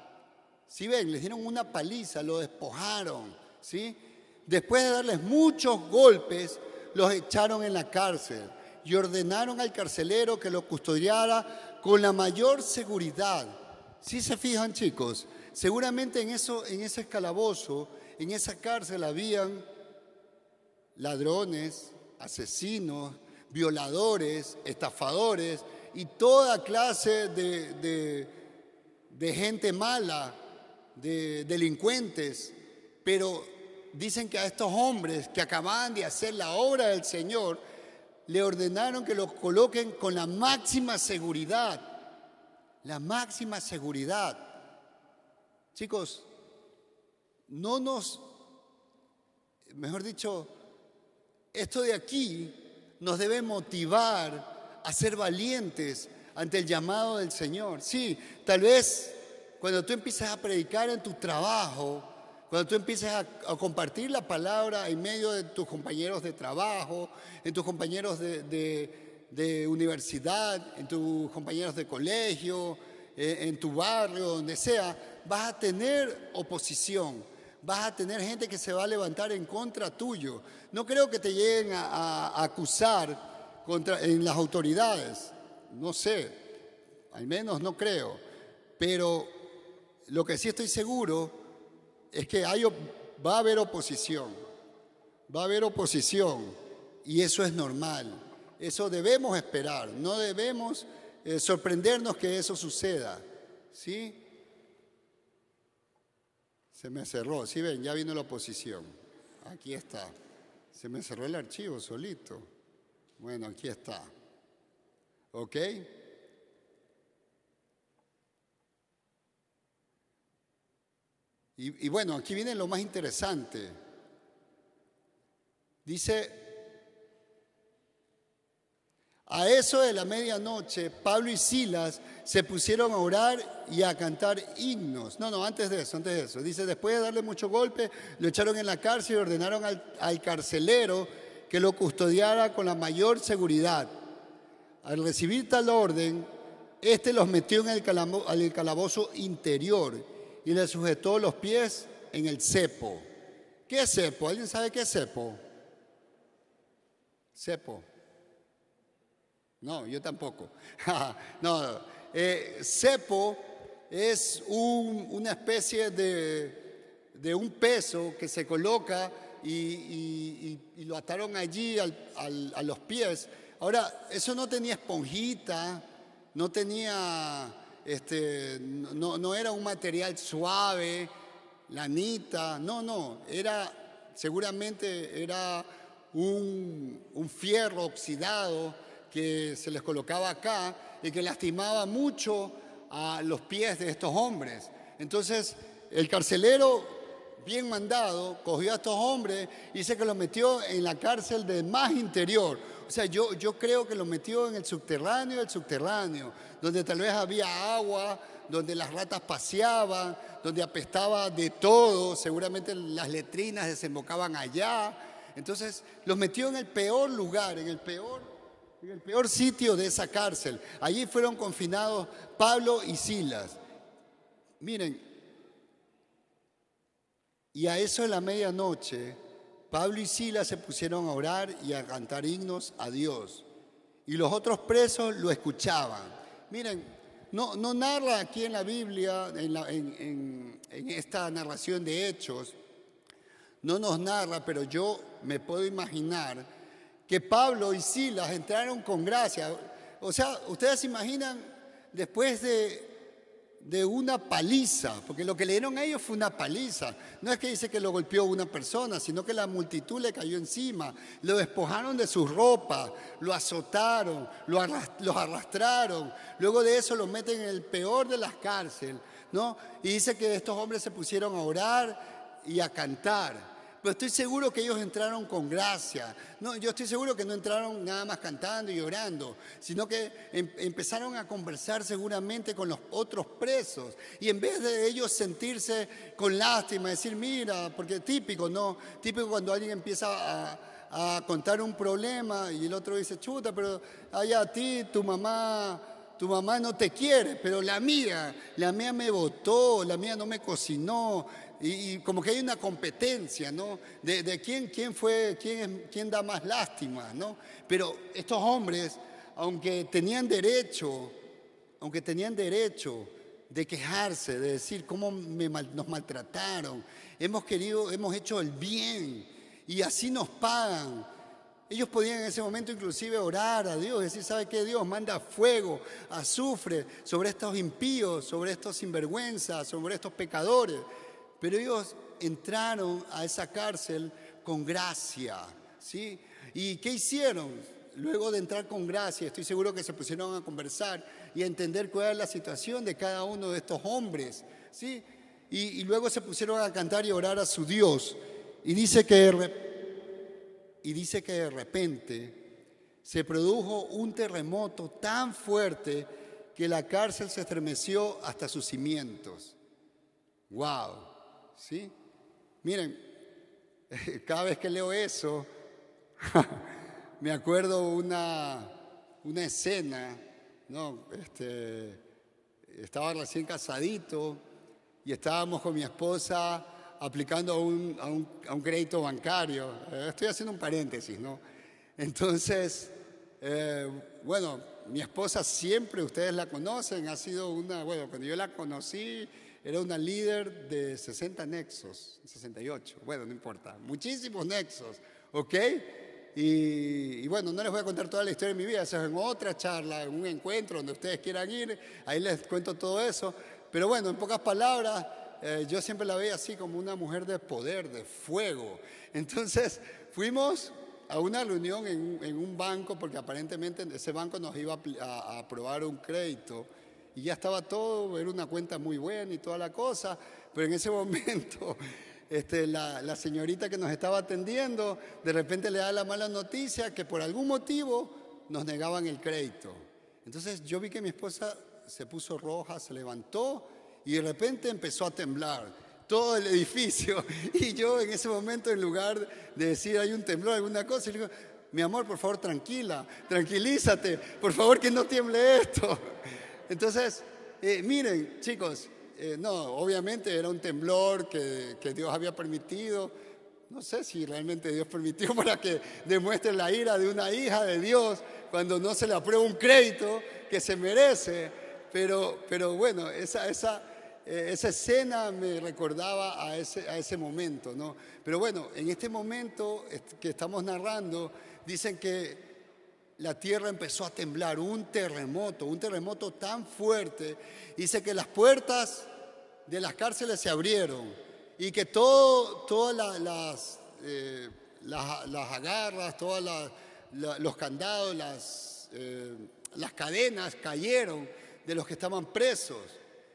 ¿Sí ven? Les dieron una paliza, los despojaron. ¿sí? Después de darles muchos golpes, los echaron en la cárcel y ordenaron al carcelero que lo custodiara con la mayor seguridad. ¿Sí se fijan, chicos? Seguramente en, eso, en ese calabozo, en esa cárcel, habían ladrones, asesinos, violadores, estafadores y toda clase de, gente mala, de delincuentes. Pero dicen que a estos hombres que acababan de hacer la obra del Señor, le ordenaron que los coloquen con la máxima seguridad. La máxima seguridad. Chicos, no nos, mejor dicho, esto de aquí nos debe motivar a ser valientes ante el llamado del Señor. Sí, tal vez cuando tú empieces a predicar en tu trabajo, cuando tú empieces a, compartir la palabra en medio de tus compañeros de trabajo, en tus compañeros de, universidad, en tus compañeros de colegio, eh, en tu barrio, donde sea, vas a tener oposición vas a tener gente que se va a levantar en contra tuyo. No creo que te lleguen a, acusar contra, en las autoridades, no sé, al menos no creo. Pero lo que sí estoy seguro es que hay, va a haber oposición, va a haber oposición y eso es normal. Eso debemos esperar, no debemos eh, sorprendernos que eso suceda. ¿Sí? Se me cerró, sí ven, ya vino la oposición. Aquí está. Se me cerró el archivo solito. Bueno, aquí está. ¿Ok? Y, bueno, aquí viene lo más interesante. Dice, a eso de la medianoche, Pablo y Silas se pusieron a orar y a cantar himnos. No, no, antes de eso, antes de eso. Dice, después de darle mucho golpe, lo echaron en la cárcel y ordenaron al, carcelero que lo custodiara con la mayor seguridad. Al recibir tal orden, este los metió en el, el calabozo interior y le sujetó los pies en el cepo. ¿Qué es cepo? ¿Alguien sabe qué es cepo? Cepo. No, yo tampoco. <laughs> no, eh, cepo es una especie de, un peso que se coloca y, lo ataron allí a los pies. Ahora, eso no tenía esponjita, no tenía, este, no, no era un material suave, lanita, no, no, era, seguramente era un, un fierro oxidado que se les colocaba acá y que lastimaba mucho a los pies de estos hombres. Entonces, el carcelero, bien mandado, cogió a estos hombres y dice que los metió en la cárcel de más interior. O sea, yo, yo creo que los metió en el subterráneo del subterráneo, donde tal vez había agua, donde las ratas paseaban, donde apestaba de todo, seguramente las letrinas desembocaban allá. Entonces, los metió en el peor lugar, en el peor en el peor sitio de esa cárcel. Allí fueron confinados Pablo y Silas. Miren, y a eso de la medianoche, Pablo y Silas se pusieron a orar y a cantar himnos a Dios. Y los otros presos lo escuchaban. Miren, no, no narra aquí en la Biblia, en, en esta narración de hechos, no nos narra, pero yo me puedo imaginar que Pablo y Silas entraron con gracia. O sea, ustedes se imaginan después de, de una paliza, porque lo que le dieron a ellos fue una paliza. No es que dice que lo golpeó una persona, sino que la multitud le cayó encima, lo despojaron de su ropa, lo azotaron, lo los arrastraron. Luego de eso lo meten en el peor de las cárceles, ¿no? Y dice que estos hombres se pusieron a orar y a cantar pero estoy seguro que ellos entraron con gracia. No, yo estoy seguro que no entraron nada más cantando y orando, sino que em, empezaron a conversar seguramente con los otros presos. Y en vez de ellos sentirse con lástima, decir, mira, porque típico, ¿no? Típico cuando alguien empieza a, contar un problema y el otro dice, chuta, pero allá a ti, tu mamá tu mamá no te quiere, pero la mía, la mía me votó, la mía no me cocinó, y, como que hay una competencia, ¿no? De, quién, quién fue, quién, quién da más lástima, ¿no? Pero estos hombres, aunque tenían derecho, aunque tenían derecho de quejarse, de decir cómo nos maltrataron, hemos querido, hemos hecho el bien y así nos pagan. Ellos podían en ese momento inclusive orar a Dios, decir, ¿sabe qué? Dios manda fuego, azufre sobre estos impíos, sobre estos sinvergüenzas, sobre estos pecadores. Pero ellos entraron a esa cárcel con gracia, ¿sí? ¿Y qué hicieron? Luego de entrar con gracia, estoy seguro que se pusieron a conversar y a entender cuál era la situación de cada uno de estos hombres, ¿sí? Y, luego se pusieron a cantar y orar a su Dios. Y dice que, y dice que de repente se produjo un terremoto tan fuerte que la cárcel se estremeció hasta sus cimientos. ¡Wow! ¿Sí? Miren, <laughs> cada vez que leo eso, <laughs> me acuerdo una, una escena, ¿no? Este, estaba recién casadito y estábamos con mi esposa aplicando a un, a un, crédito bancario. Eh, estoy haciendo un paréntesis, ¿no? Entonces, eh, bueno, mi esposa siempre, ustedes la conocen, ha sido una, bueno, cuando yo la conocí, era una líder de 60 nexos, 68, bueno, no importa, muchísimos nexos, ¿ok? Y, bueno, no les voy a contar toda la historia de mi vida, eso es en otra charla, en un encuentro donde ustedes quieran ir, ahí les cuento todo eso. Pero bueno, en pocas palabras, eh, yo siempre la veía así como una mujer de poder, de fuego. Entonces fuimos a una reunión en, un banco, porque aparentemente ese banco nos iba a aprobar un crédito y ya estaba todo, era una cuenta muy buena y toda la cosa, pero en ese <laughs> momento este, la, la señorita que nos estaba atendiendo de repente le da la mala noticia que por algún motivo nos negaban el crédito. Entonces yo vi que mi esposa se puso roja, se levantó y de repente empezó a temblar todo el <laughs> edificio. Y yo en ese momento, en lugar de decir hay un temblor, alguna cosa, le digo, mi amor, por favor, tranquila, tranquilízate, por favor que no tiemble esto. Entonces, eh, miren, chicos, eh, no, obviamente era un temblor que, Dios había permitido. No sé si realmente Dios permitió <laughs> para que demuestre la ira de una hija de Dios cuando no se le aprueba un crédito que se merece. Pero, pero bueno, esa, esa, eh, esa escena me recordaba a ese, a ese momento, ¿no? Pero bueno, en este momento que estamos narrando, dicen que la tierra empezó a temblar, un terremoto, un terremoto tan fuerte. Dice que las puertas de las cárceles se abrieron y que todas las, eh, las, agarras, todos los candados, las, eh, las cadenas cayeron de los que estaban presos.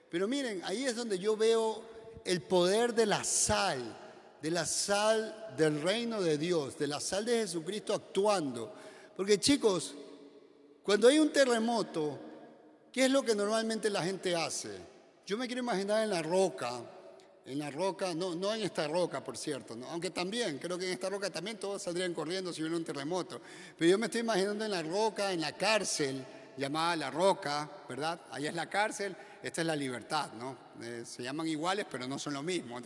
Pero miren, ahí es donde yo veo el poder de la sal, de la sal del reino de Dios, de la sal de Jesucristo actuando. Porque chicos, cuando hay un terremoto, ¿qué es lo que normalmente la gente hace? Yo me quiero imaginar en la roca, en la roca, no, no en esta roca, por cierto, aunque también, creo que en esta roca también todos saldrían corriendo si hubiera un terremoto, pero yo me estoy imaginando en la roca, en la cárcel, llamada La Roca, ¿verdad? Ahí es la cárcel, esta es la libertad, ¿no? Eh, se llaman iguales, pero no son lo mismo.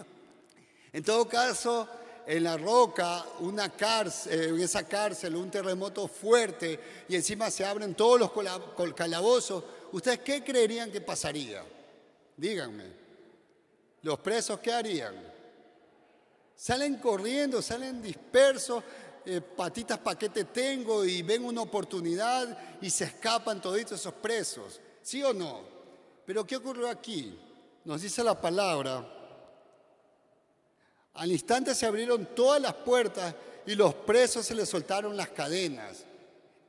En todo caso, en la roca, una eh, en esa cárcel, un terremoto fuerte y encima se abren todos los calabozos, ¿ustedes qué creerían que pasaría? Díganme. ¿Los presos qué harían? Salen corriendo, salen dispersos, eh, patitas para qué te tengo y ven una oportunidad y se escapan toditos esos presos. ¿Sí o no? Pero ¿qué ocurrió aquí? Nos dice la palabra al instante se abrieron todas las puertas y los presos se les soltaron las cadenas.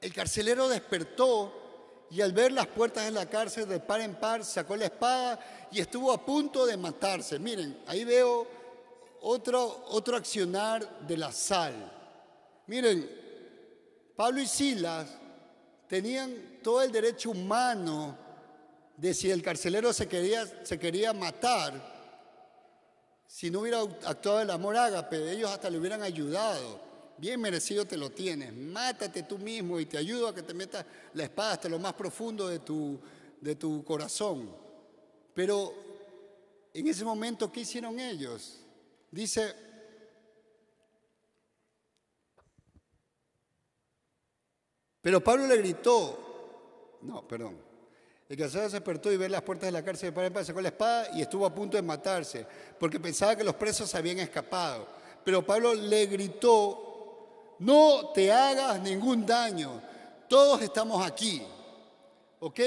El carcelero despertó y al ver las puertas de la cárcel de par en par sacó la espada y estuvo a punto de matarse. Miren, ahí veo otro, otro accionar de la sal. Miren, Pablo y Silas tenían todo el derecho humano de si el carcelero se quería, se quería matar, si no hubiera actuado el amor ágape, ellos hasta le hubieran ayudado. Bien merecido te lo tienes. Mátate tú mismo y te ayudo a que te metas la espada hasta lo más profundo de tu, de tu corazón. Pero en ese momento, ¿qué hicieron ellos? Dice, pero Pablo le gritó, no, perdón, el carcelero se despertó y ve las puertas de la cárcel de par en sacó la espada y estuvo a punto de matarse, porque pensaba que los presos habían escapado. Pero Pablo le gritó, no te hagas ningún daño, todos estamos aquí, ¿ok?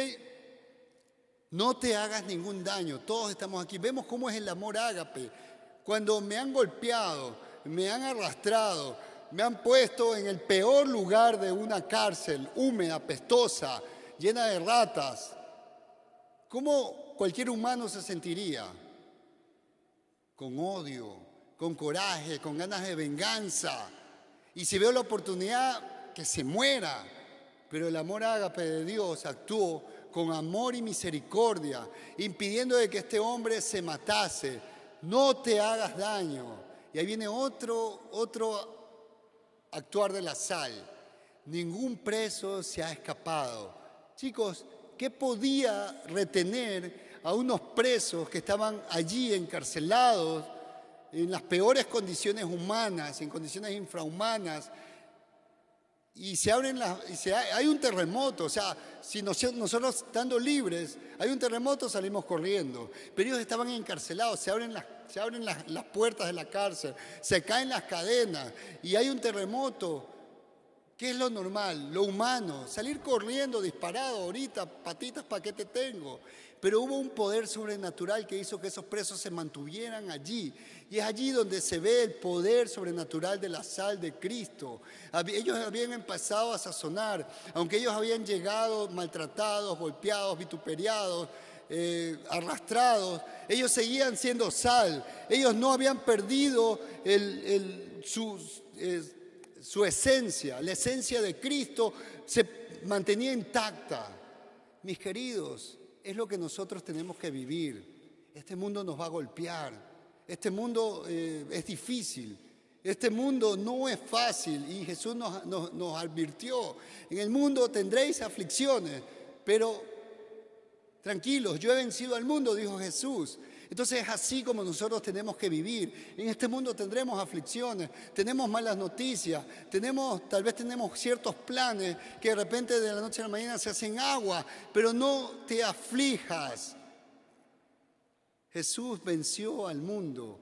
No te hagas ningún daño, todos estamos aquí. Vemos cómo es el amor ágape. Cuando me han golpeado, me han arrastrado, me han puesto en el peor lugar de una cárcel, húmeda, pestosa, llena de ratas, ¿Cómo cualquier humano se sentiría? Con odio, con coraje, con ganas de venganza. Y si veo la oportunidad, que se muera. Pero el amor ágape de Dios actuó con amor y misericordia, impidiendo de que este hombre se matase. No te hagas daño. Y ahí viene otro, otro actuar de la sal. Ningún preso se ha escapado. Chicos, ¿Qué podía retener a unos presos que estaban allí encarcelados en las peores condiciones humanas, en condiciones infrahumanas? Y se abren las, hay un terremoto, o sea, si nosotros estando libres, hay un terremoto, salimos corriendo. Pero ellos estaban encarcelados, se abren las, se abren las puertas de la cárcel, se caen las cadenas y hay un terremoto. ¿Qué es lo normal? Lo humano. Salir corriendo, disparado, ahorita, patitas, ¿para qué te tengo? Pero hubo un poder sobrenatural que hizo que esos presos se mantuvieran allí. Y es allí donde se ve el poder sobrenatural de la sal de Cristo. Ellos habían empezado a sazonar, aunque ellos habían llegado maltratados, golpeados, vituperiados, eh, arrastrados, ellos seguían siendo sal, ellos no habían perdido su, su esencia, la esencia de Cristo se mantenía intacta. Mis queridos, es lo que nosotros tenemos que vivir. Este mundo nos va a golpear, este mundo eh, es difícil, este mundo no es fácil y Jesús nos, nos advirtió, en el mundo tendréis aflicciones, pero tranquilos, yo he vencido al mundo, dijo Jesús. Entonces es así como nosotros tenemos que vivir. En este mundo tendremos aflicciones, tenemos malas noticias, tenemos, tal vez tenemos ciertos planes que de repente de la noche a la mañana se hacen agua, pero no te aflijas. Jesús venció al mundo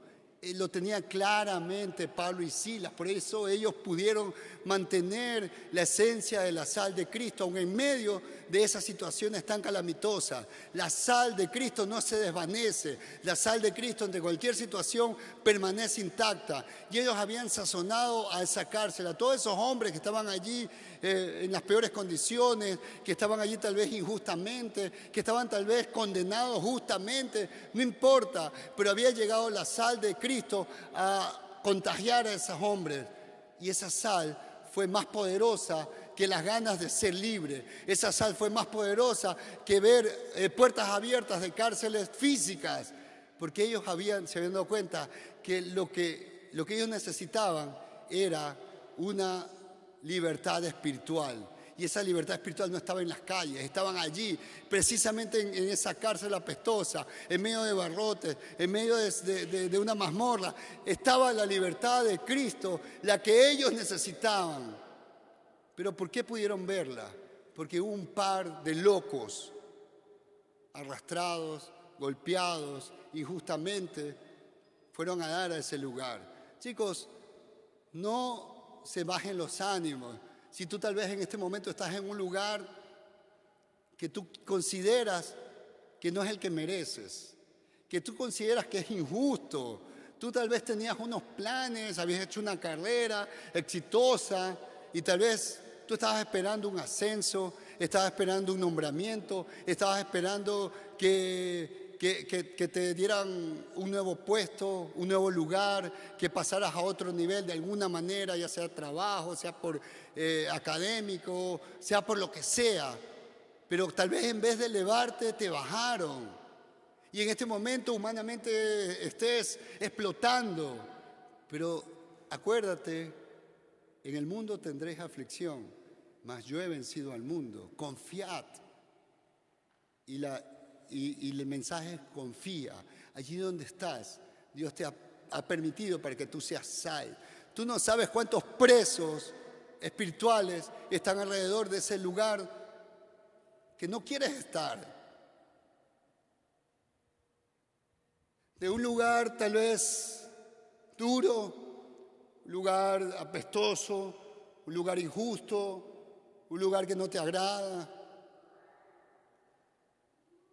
lo tenía claramente Pablo y Silas, por eso ellos pudieron mantener la esencia de la sal de Cristo, aun en medio de esas situaciones tan calamitosas. La sal de Cristo no se desvanece, la sal de Cristo ante cualquier situación permanece intacta. Y ellos habían sazonado a esa cárcel, a todos esos hombres que estaban allí eh, en las peores condiciones, que estaban allí tal vez injustamente, que estaban tal vez condenados justamente, no importa, pero había llegado la sal de Cristo a contagiar a esos hombres. Y esa sal fue más poderosa que las ganas de ser libre. Esa sal fue más poderosa que ver eh, puertas abiertas de cárceles físicas, porque ellos habían, se habían dado cuenta que lo que, lo que ellos necesitaban era una libertad espiritual. Y esa libertad espiritual no estaba en las calles, estaban allí, precisamente en, esa cárcel apestosa, en medio de barrotes, en medio de, una mazmorra. Estaba la libertad de Cristo, la que ellos necesitaban. Pero ¿por qué pudieron verla? Porque hubo un par de locos arrastrados, golpeados, injustamente, fueron a dar a ese lugar. Chicos, no se bajen los ánimos. Si tú tal vez en este momento estás en un lugar que tú consideras que no es el que mereces, que tú consideras que es injusto, tú tal vez tenías unos planes, habías hecho una carrera exitosa y tal vez tú estabas esperando un ascenso, estabas esperando un nombramiento, estabas esperando que que, te dieran un nuevo puesto, un nuevo lugar, que pasaras a otro nivel de alguna manera, ya sea trabajo, sea por eh, académico, sea por lo que sea. Pero tal vez en vez de elevarte, te bajaron. Y en este momento humanamente estés explotando. Pero acuérdate, en el mundo tendréis aflicción, mas yo he vencido al mundo. Confiad. Y la y, el mensaje es confía. Allí donde estás, Dios te ha, permitido para que tú seas sal. Tú no sabes cuántos presos espirituales están alrededor de ese lugar que no quieres estar. De un lugar tal vez duro, lugar apestoso, un lugar injusto, un lugar que no te agrada.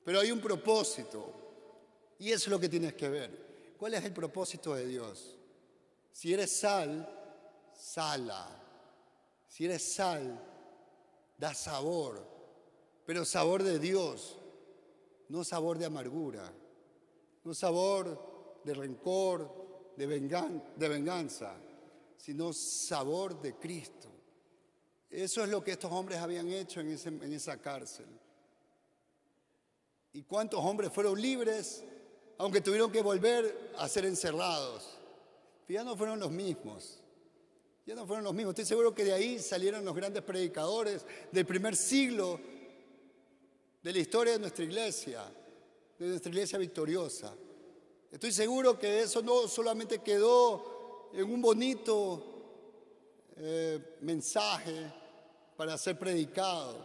Pero hay un propósito y eso es lo que tienes que ver. ¿Cuál es el propósito de Dios? Si eres sal, sala. Si eres sal, da sabor, pero sabor de Dios, no sabor de amargura, no sabor de rencor, de, venganza, sino sabor de Cristo. Eso es lo que estos hombres habían hecho en, esa cárcel. ¿Y cuántos hombres fueron libres aunque tuvieron que volver a ser encerrados? Ya no fueron los mismos. Ya no fueron los mismos. Estoy seguro que de ahí salieron los grandes predicadores del primer siglo de la historia de nuestra iglesia, de nuestra iglesia victoriosa. Estoy seguro que eso no solamente quedó en un bonito eh, mensaje para ser predicado,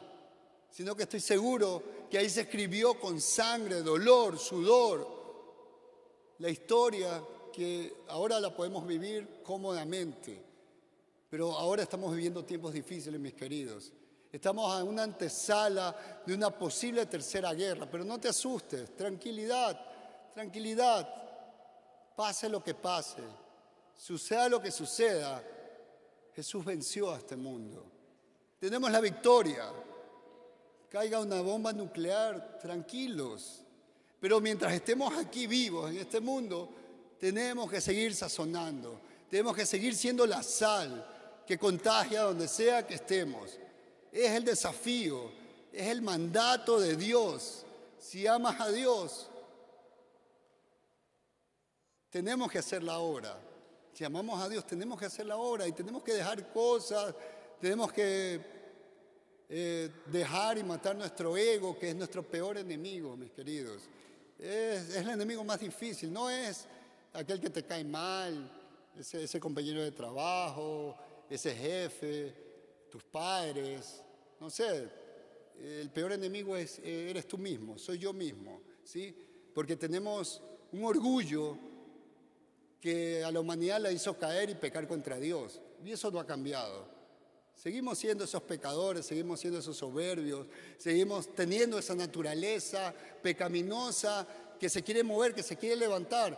sino que estoy seguro que ahí se escribió con sangre, dolor, sudor, la historia que ahora la podemos vivir cómodamente. Pero ahora estamos viviendo tiempos difíciles, mis queridos. Estamos en una antesala de una posible tercera guerra, pero no te asustes, tranquilidad, tranquilidad. Pase lo que pase, suceda lo que suceda, Jesús venció a este mundo. Tenemos la victoria caiga una bomba nuclear, tranquilos. Pero mientras estemos aquí vivos en este mundo, tenemos que seguir sazonando, tenemos que seguir siendo la sal que contagia donde sea que estemos. Es el desafío, es el mandato de Dios. Si amas a Dios, tenemos que hacer la obra. Si amamos a Dios, tenemos que hacer la obra y tenemos que dejar cosas, tenemos que eh, dejar y matar nuestro ego, que es nuestro peor enemigo, mis queridos. Es, el enemigo más difícil, no es aquel que te cae mal, ese, ese compañero de trabajo, ese jefe, tus padres, no sé, el peor enemigo es, eres tú mismo, soy yo mismo, ¿sí? Porque tenemos un orgullo que a la humanidad la hizo caer y pecar contra Dios, y eso no ha cambiado. Seguimos siendo esos pecadores, seguimos siendo esos soberbios, seguimos teniendo esa naturaleza pecaminosa que se quiere mover, que se quiere levantar.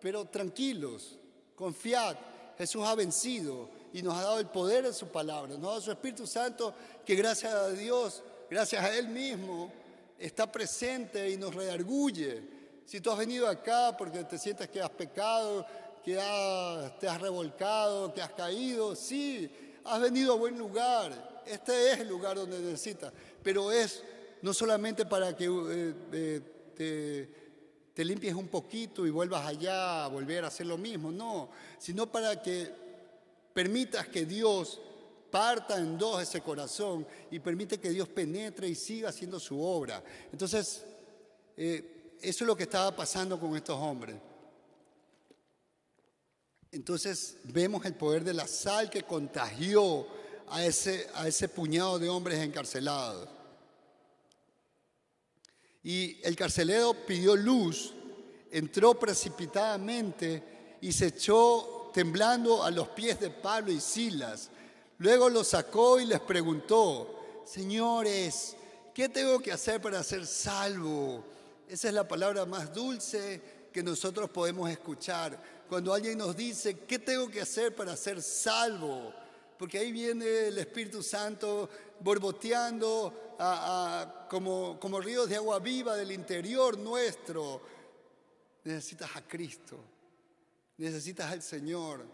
Pero tranquilos, confiad, Jesús ha vencido y nos ha dado el poder de su palabra, nos ha dado su Espíritu Santo que gracias a Dios, gracias a Él mismo, está presente y nos redarguye. Si tú has venido acá porque te sientes que has pecado, que te has revolcado, que has caído, sí, has venido a buen lugar, este es el lugar donde necesitas, pero es no solamente para que eh, eh, te, limpies un poquito y vuelvas allá a volver a hacer lo mismo, no, sino para que permitas que Dios parta en dos ese corazón y permite que Dios penetre y siga haciendo su obra. Entonces, eh, eso es lo que estaba pasando con estos hombres. Entonces vemos el poder de la sal que contagió a ese, a ese puñado de hombres encarcelados. Y el carcelero pidió luz, entró precipitadamente y se echó temblando a los pies de Pablo y Silas. Luego los sacó y les preguntó, señores, ¿qué tengo que hacer para ser salvo? Esa es la palabra más dulce que nosotros podemos escuchar cuando alguien nos dice, ¿qué tengo que hacer para ser salvo? Porque ahí viene el Espíritu Santo borboteando como, como ríos de agua viva del interior nuestro. Necesitas a Cristo, necesitas al Señor.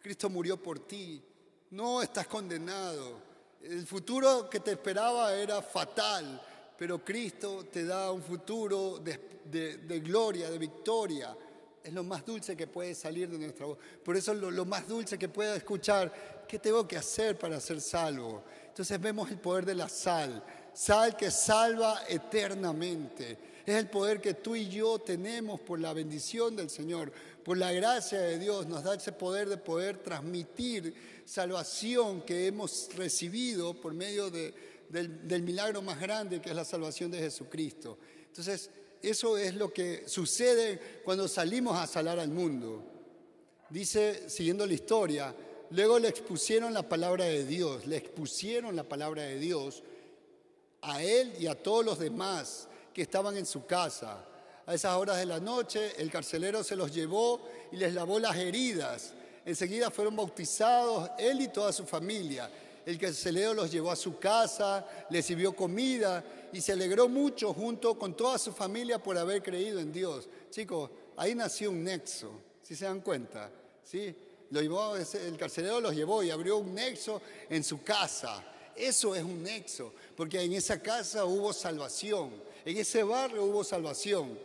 Cristo murió por ti, no estás condenado. El futuro que te esperaba era fatal, pero Cristo te da un futuro de gloria, de victoria es lo más dulce que puede salir de nuestra voz. Por eso lo, lo más dulce que pueda escuchar, ¿qué tengo que hacer para ser salvo? Entonces vemos el poder de la sal, sal que salva eternamente. Es el poder que tú y yo tenemos por la bendición del Señor, por la gracia de Dios. Nos da ese poder de poder transmitir salvación que hemos recibido por medio de, del, milagro más grande que es la salvación de Jesucristo. Entonces, eso es lo que sucede cuando salimos a salar al mundo. Dice, siguiendo la historia, luego le expusieron la palabra de Dios, le expusieron la palabra de Dios a él y a todos los demás que estaban en su casa. A esas horas de la noche el carcelero se los llevó y les lavó las heridas. Enseguida fueron bautizados él y toda su familia. El carcelero los llevó a su casa, les sirvió comida y se alegró mucho junto con toda su familia por haber creído en Dios. Chicos, ahí nació un nexo, si se dan cuenta, ¿sí? Lo llevó, el carcelero los llevó y abrió un nexo en su casa. Eso es un nexo, porque en esa casa hubo salvación, en ese barrio hubo salvación.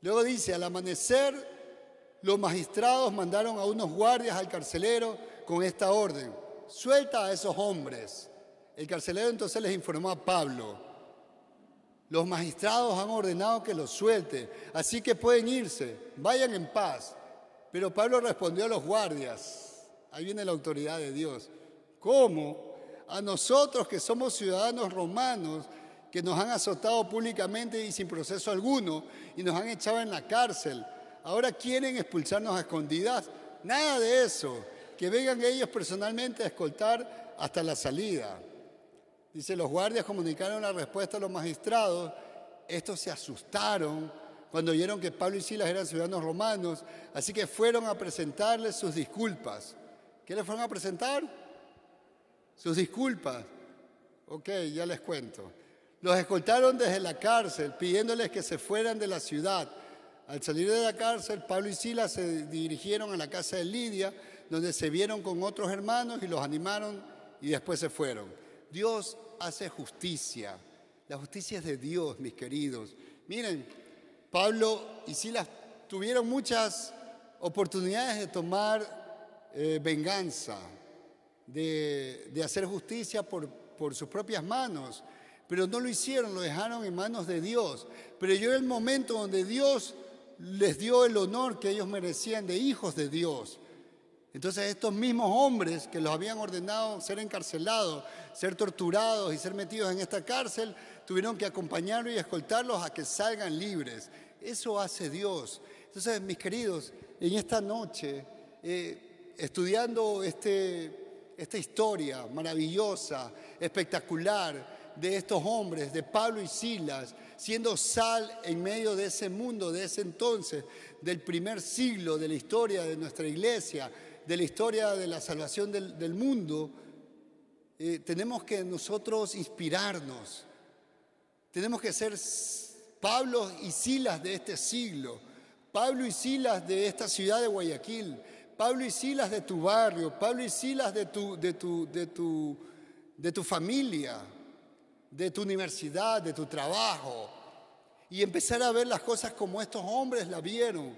Luego dice, al amanecer los magistrados mandaron a unos guardias al carcelero con esta orden, suelta a esos hombres. El carcelero entonces les informó a Pablo, los magistrados han ordenado que los suelte, así que pueden irse, vayan en paz. Pero Pablo respondió a los guardias, ahí viene la autoridad de Dios, ¿cómo? A nosotros que somos ciudadanos romanos, que nos han azotado públicamente y sin proceso alguno, y nos han echado en la cárcel, ahora quieren expulsarnos a escondidas. Nada de eso, que vengan ellos personalmente a escoltar hasta la salida. Dice, los guardias comunicaron la respuesta a los magistrados. Estos se asustaron cuando oyeron que Pablo y Silas eran ciudadanos romanos, así que fueron a presentarles sus disculpas. ¿Qué les fueron a presentar? Sus disculpas. Ok, ya les cuento. Los escoltaron desde la cárcel, pidiéndoles que se fueran de la ciudad. Al salir de la cárcel, Pablo y Silas se dirigieron a la casa de Lidia, donde se vieron con otros hermanos y los animaron y después se fueron. Dios hace justicia. La justicia es de Dios, mis queridos. Miren, Pablo y Silas tuvieron muchas oportunidades de tomar eh, venganza, de, hacer justicia por, por sus propias manos, pero no lo hicieron, lo dejaron en manos de Dios. Pero llegó el momento donde Dios les dio el honor que ellos merecían de hijos de Dios. Entonces estos mismos hombres que los habían ordenado ser encarcelados, ser torturados y ser metidos en esta cárcel, tuvieron que acompañarlos y escoltarlos a que salgan libres. Eso hace Dios. Entonces, mis queridos, en esta noche, eh, estudiando este, esta historia maravillosa, espectacular de estos hombres, de Pablo y Silas, siendo sal en medio de ese mundo, de ese entonces, del primer siglo de la historia de nuestra iglesia, de la historia de la salvación del, mundo, eh, tenemos que nosotros inspirarnos. Tenemos que ser Pablo y Silas de este siglo, Pablo y Silas de esta ciudad de Guayaquil, Pablo y Silas de tu barrio, Pablo y Silas de tu, de tu, de tu, de tu familia, de tu universidad, de tu trabajo, y empezar a ver las cosas como estos hombres la vieron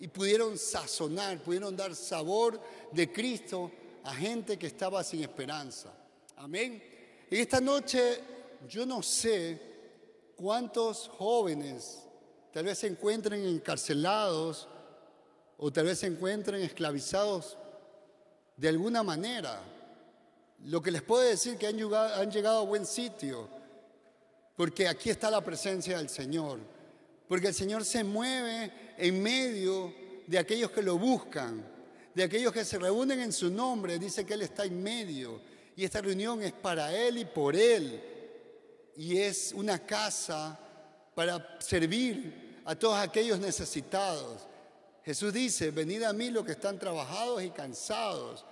y pudieron sazonar, pudieron dar sabor de Cristo a gente que estaba sin esperanza. Amén. Y esta noche yo no sé ¿Cuántos jóvenes tal vez se encuentren encarcelados o tal vez se encuentren esclavizados de alguna manera? Lo que les puedo decir que han llegado, han llegado a buen sitio, porque aquí está la presencia del Señor, porque el Señor se mueve en medio de aquellos que lo buscan, de aquellos que se reúnen en su nombre, dice que Él está en medio, y esta reunión es para Él y por Él y es una casa para servir a todos aquellos necesitados. Jesús dice, venid a mí los que están trabajados y cansados,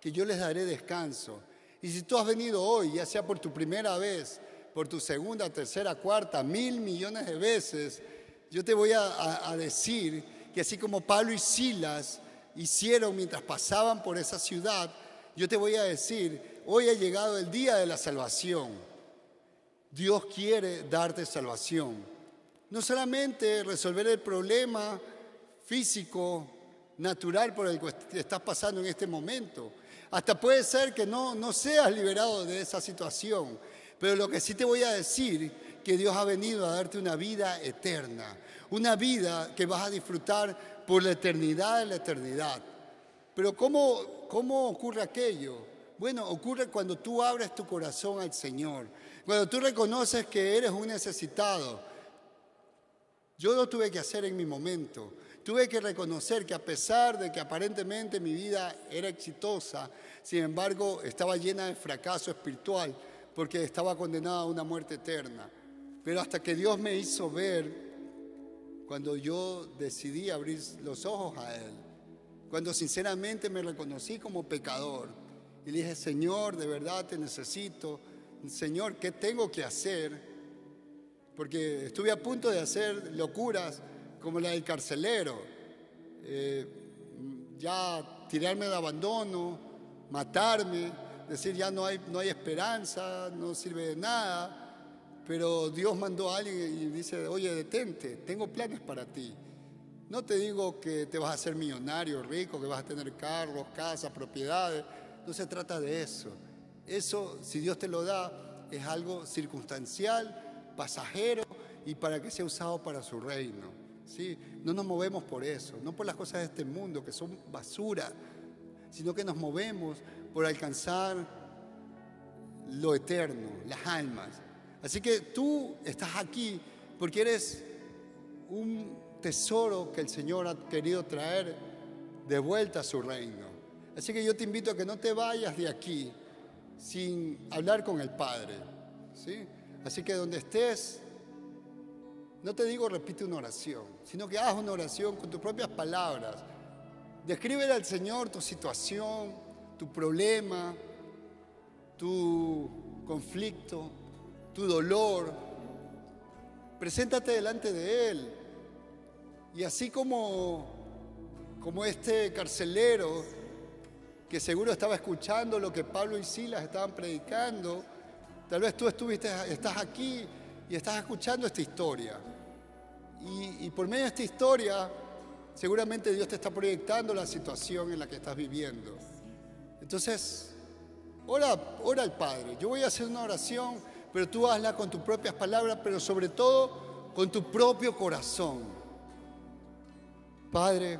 que yo les daré descanso. Y si tú has venido hoy, ya sea por tu primera vez, por tu segunda, tercera, cuarta, mil millones de veces, yo te voy a, decir que así como Pablo y Silas hicieron mientras pasaban por esa ciudad, yo te voy a decir, hoy ha llegado el día de la salvación. Dios quiere darte salvación. No solamente resolver el problema físico, natural por el que estás pasando en este momento. Hasta puede ser que no, no seas liberado de esa situación. Pero lo que sí te voy a decir, que Dios ha venido a darte una vida eterna. Una vida que vas a disfrutar por la eternidad de la eternidad. Pero ¿cómo, cómo ocurre aquello? Bueno, ocurre cuando tú abres tu corazón al Señor cuando tú reconoces que eres un necesitado, yo lo tuve que hacer en mi momento. Tuve que reconocer que a pesar de que aparentemente mi vida era exitosa, sin embargo estaba llena de fracaso espiritual porque estaba condenada a una muerte eterna. Pero hasta que Dios me hizo ver, cuando yo decidí abrir los ojos a Él, cuando sinceramente me reconocí como pecador y dije, Señor, de verdad te necesito, Señor, ¿qué tengo que hacer? Porque estuve a punto de hacer locuras como la del carcelero, eh, ya tirarme de abandono, matarme, decir ya no hay, no hay esperanza, no sirve de nada. Pero Dios mandó a alguien y dice, oye, detente, tengo planes para ti. No te digo que te vas a hacer millonario, rico, que vas a tener carros, casas, propiedades. No se trata de eso. Eso, si Dios te lo da, es algo circunstancial, pasajero y para que sea usado para su reino. ¿sí? No nos movemos por eso, no por las cosas de este mundo que son basura, sino que nos movemos por alcanzar lo eterno, las almas. Así que tú estás aquí porque eres un tesoro que el Señor ha querido traer de vuelta a su reino. Así que yo te invito a que no te vayas de aquí sin hablar con el Padre. ¿sí? Así que donde estés, no te digo repite una oración, sino que hagas una oración con tus propias palabras. Descríbele al Señor tu situación, tu problema, tu conflicto, tu dolor, Preséntate delante de Él. Y así como, como este carcelero que seguro estaba escuchando lo que Pablo y Silas estaban predicando, tal vez tú estuviste, estás aquí y estás escuchando esta historia. Y, por medio de esta historia, seguramente Dios te está proyectando la situación en la que estás viviendo. Entonces, ora, ora al Padre. Yo voy a hacer una oración, pero tú hazla con tus propias palabras, pero sobre todo con tu propio corazón. Padre,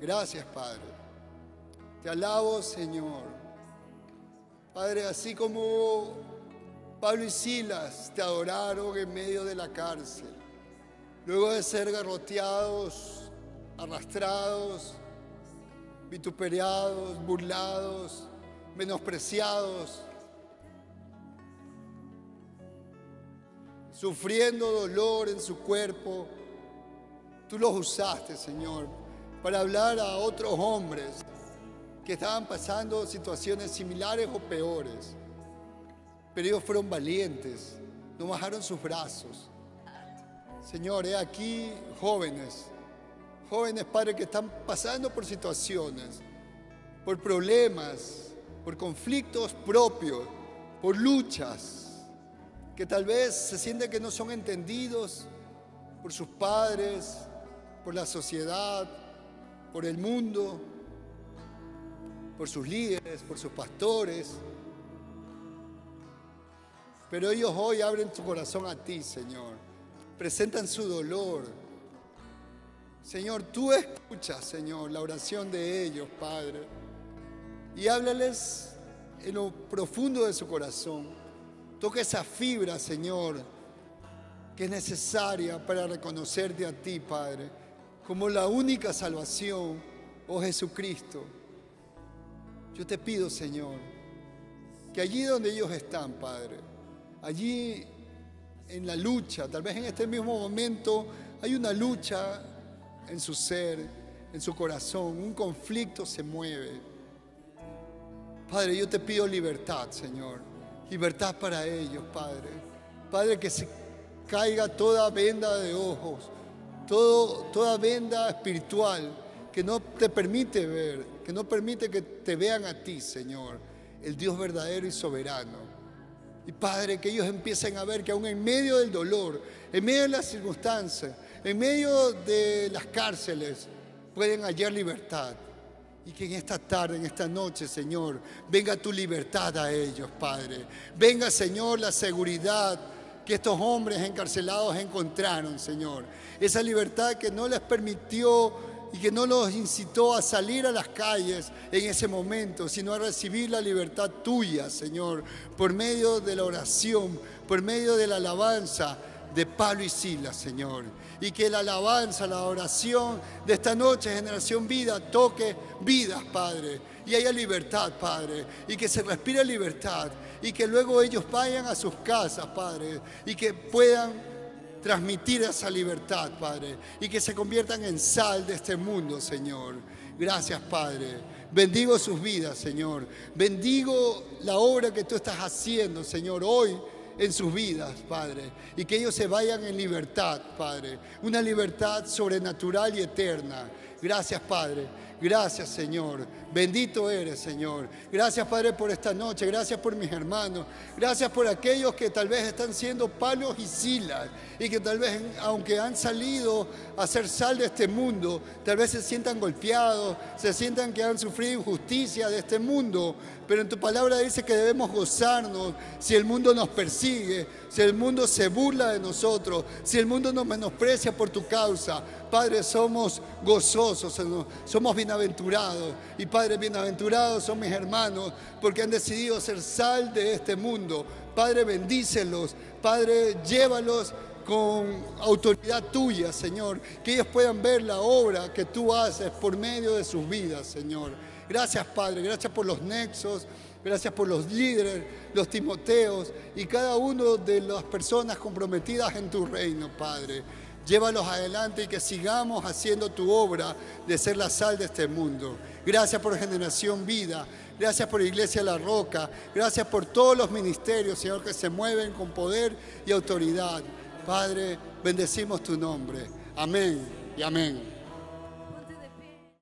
gracias Padre. Te alabo Señor. Padre, así como Pablo y Silas te adoraron en medio de la cárcel, luego de ser garroteados, arrastrados, vituperados, burlados, menospreciados, sufriendo dolor en su cuerpo. Tú los usaste, Señor, para hablar a otros hombres que estaban pasando situaciones similares o peores. Pero ellos fueron valientes, no bajaron sus brazos. Señor, he aquí jóvenes jóvenes, Padre, que están pasando por situaciones, por problemas, por conflictos propios, por luchas, que tal vez se sienten que no son entendidos por sus padres, por la sociedad, por el mundo, por sus líderes, por sus pastores. Pero ellos hoy abren su corazón a ti, Señor. Presentan su dolor Señor, tú escuchas, Señor, la oración de ellos, Padre. Y háblales en lo profundo de su corazón. Toca esa fibra, Señor, que es necesaria para reconocerte a ti, Padre, como la única salvación, oh Jesucristo. Yo te pido, Señor, que allí donde ellos están, Padre, allí en la lucha, tal vez en este mismo momento hay una lucha en su ser, en su corazón. Un conflicto se mueve. Padre, yo te pido libertad, Señor. Libertad para ellos, Padre. Padre, que se caiga toda venda de ojos, todo, toda venda espiritual que no te permite ver, que no permite que te vean a ti, Señor, el Dios verdadero y soberano. Y Padre, que ellos empiecen a ver que aún en medio del dolor, en medio de las circunstancias, en medio de las cárceles pueden hallar libertad. Y que en esta tarde, en esta noche, Señor, venga tu libertad a ellos, Padre. Venga, Señor, la seguridad que estos hombres encarcelados encontraron, Señor. Esa libertad que no les permitió y que no los incitó a salir a las calles en ese momento, sino a recibir la libertad tuya, Señor, por medio de la oración, por medio de la alabanza de Pablo y Silas, Señor y que la alabanza, la oración de esta noche, generación vida, toque vidas, Padre, y haya libertad, Padre, y que se respire libertad, y que luego ellos vayan a sus casas, Padre, y que puedan transmitir esa libertad, Padre, y que se conviertan en sal de este mundo, Señor. Gracias, Padre. Bendigo sus vidas, Señor. Bendigo la obra que tú estás haciendo, Señor, hoy en sus vidas, Padre, y que ellos se vayan en libertad, Padre, una libertad sobrenatural y eterna. Gracias, Padre. Gracias, Señor. Bendito eres, Señor. Gracias, Padre, por esta noche. Gracias por mis hermanos. Gracias por aquellos que tal vez están siendo palos y silas y que tal vez, aunque han salido a ser sal de este mundo, tal vez se sientan golpeados, se sientan que han sufrido injusticia de este mundo. Pero en tu palabra dice que debemos gozarnos si el mundo nos persigue, si el mundo se burla de nosotros, si el mundo nos menosprecia por tu causa. Padre, somos gozosos, somos bienaventurados. Y Padre, bienaventurados son mis hermanos porque han decidido ser sal de este mundo. Padre, bendícelos. Padre, llévalos con autoridad tuya, Señor, que ellos puedan ver la obra que tú haces por medio de sus vidas, Señor. Gracias, Padre, gracias por los nexos, gracias por los líderes, los timoteos y cada uno de las personas comprometidas en tu reino, Padre. Llévalos adelante y que sigamos haciendo tu obra de ser la sal de este mundo. Gracias por Generación Vida. Gracias por Iglesia La Roca. Gracias por todos los ministerios, Señor, que se mueven con poder y autoridad. Padre, bendecimos tu nombre. Amén y amén.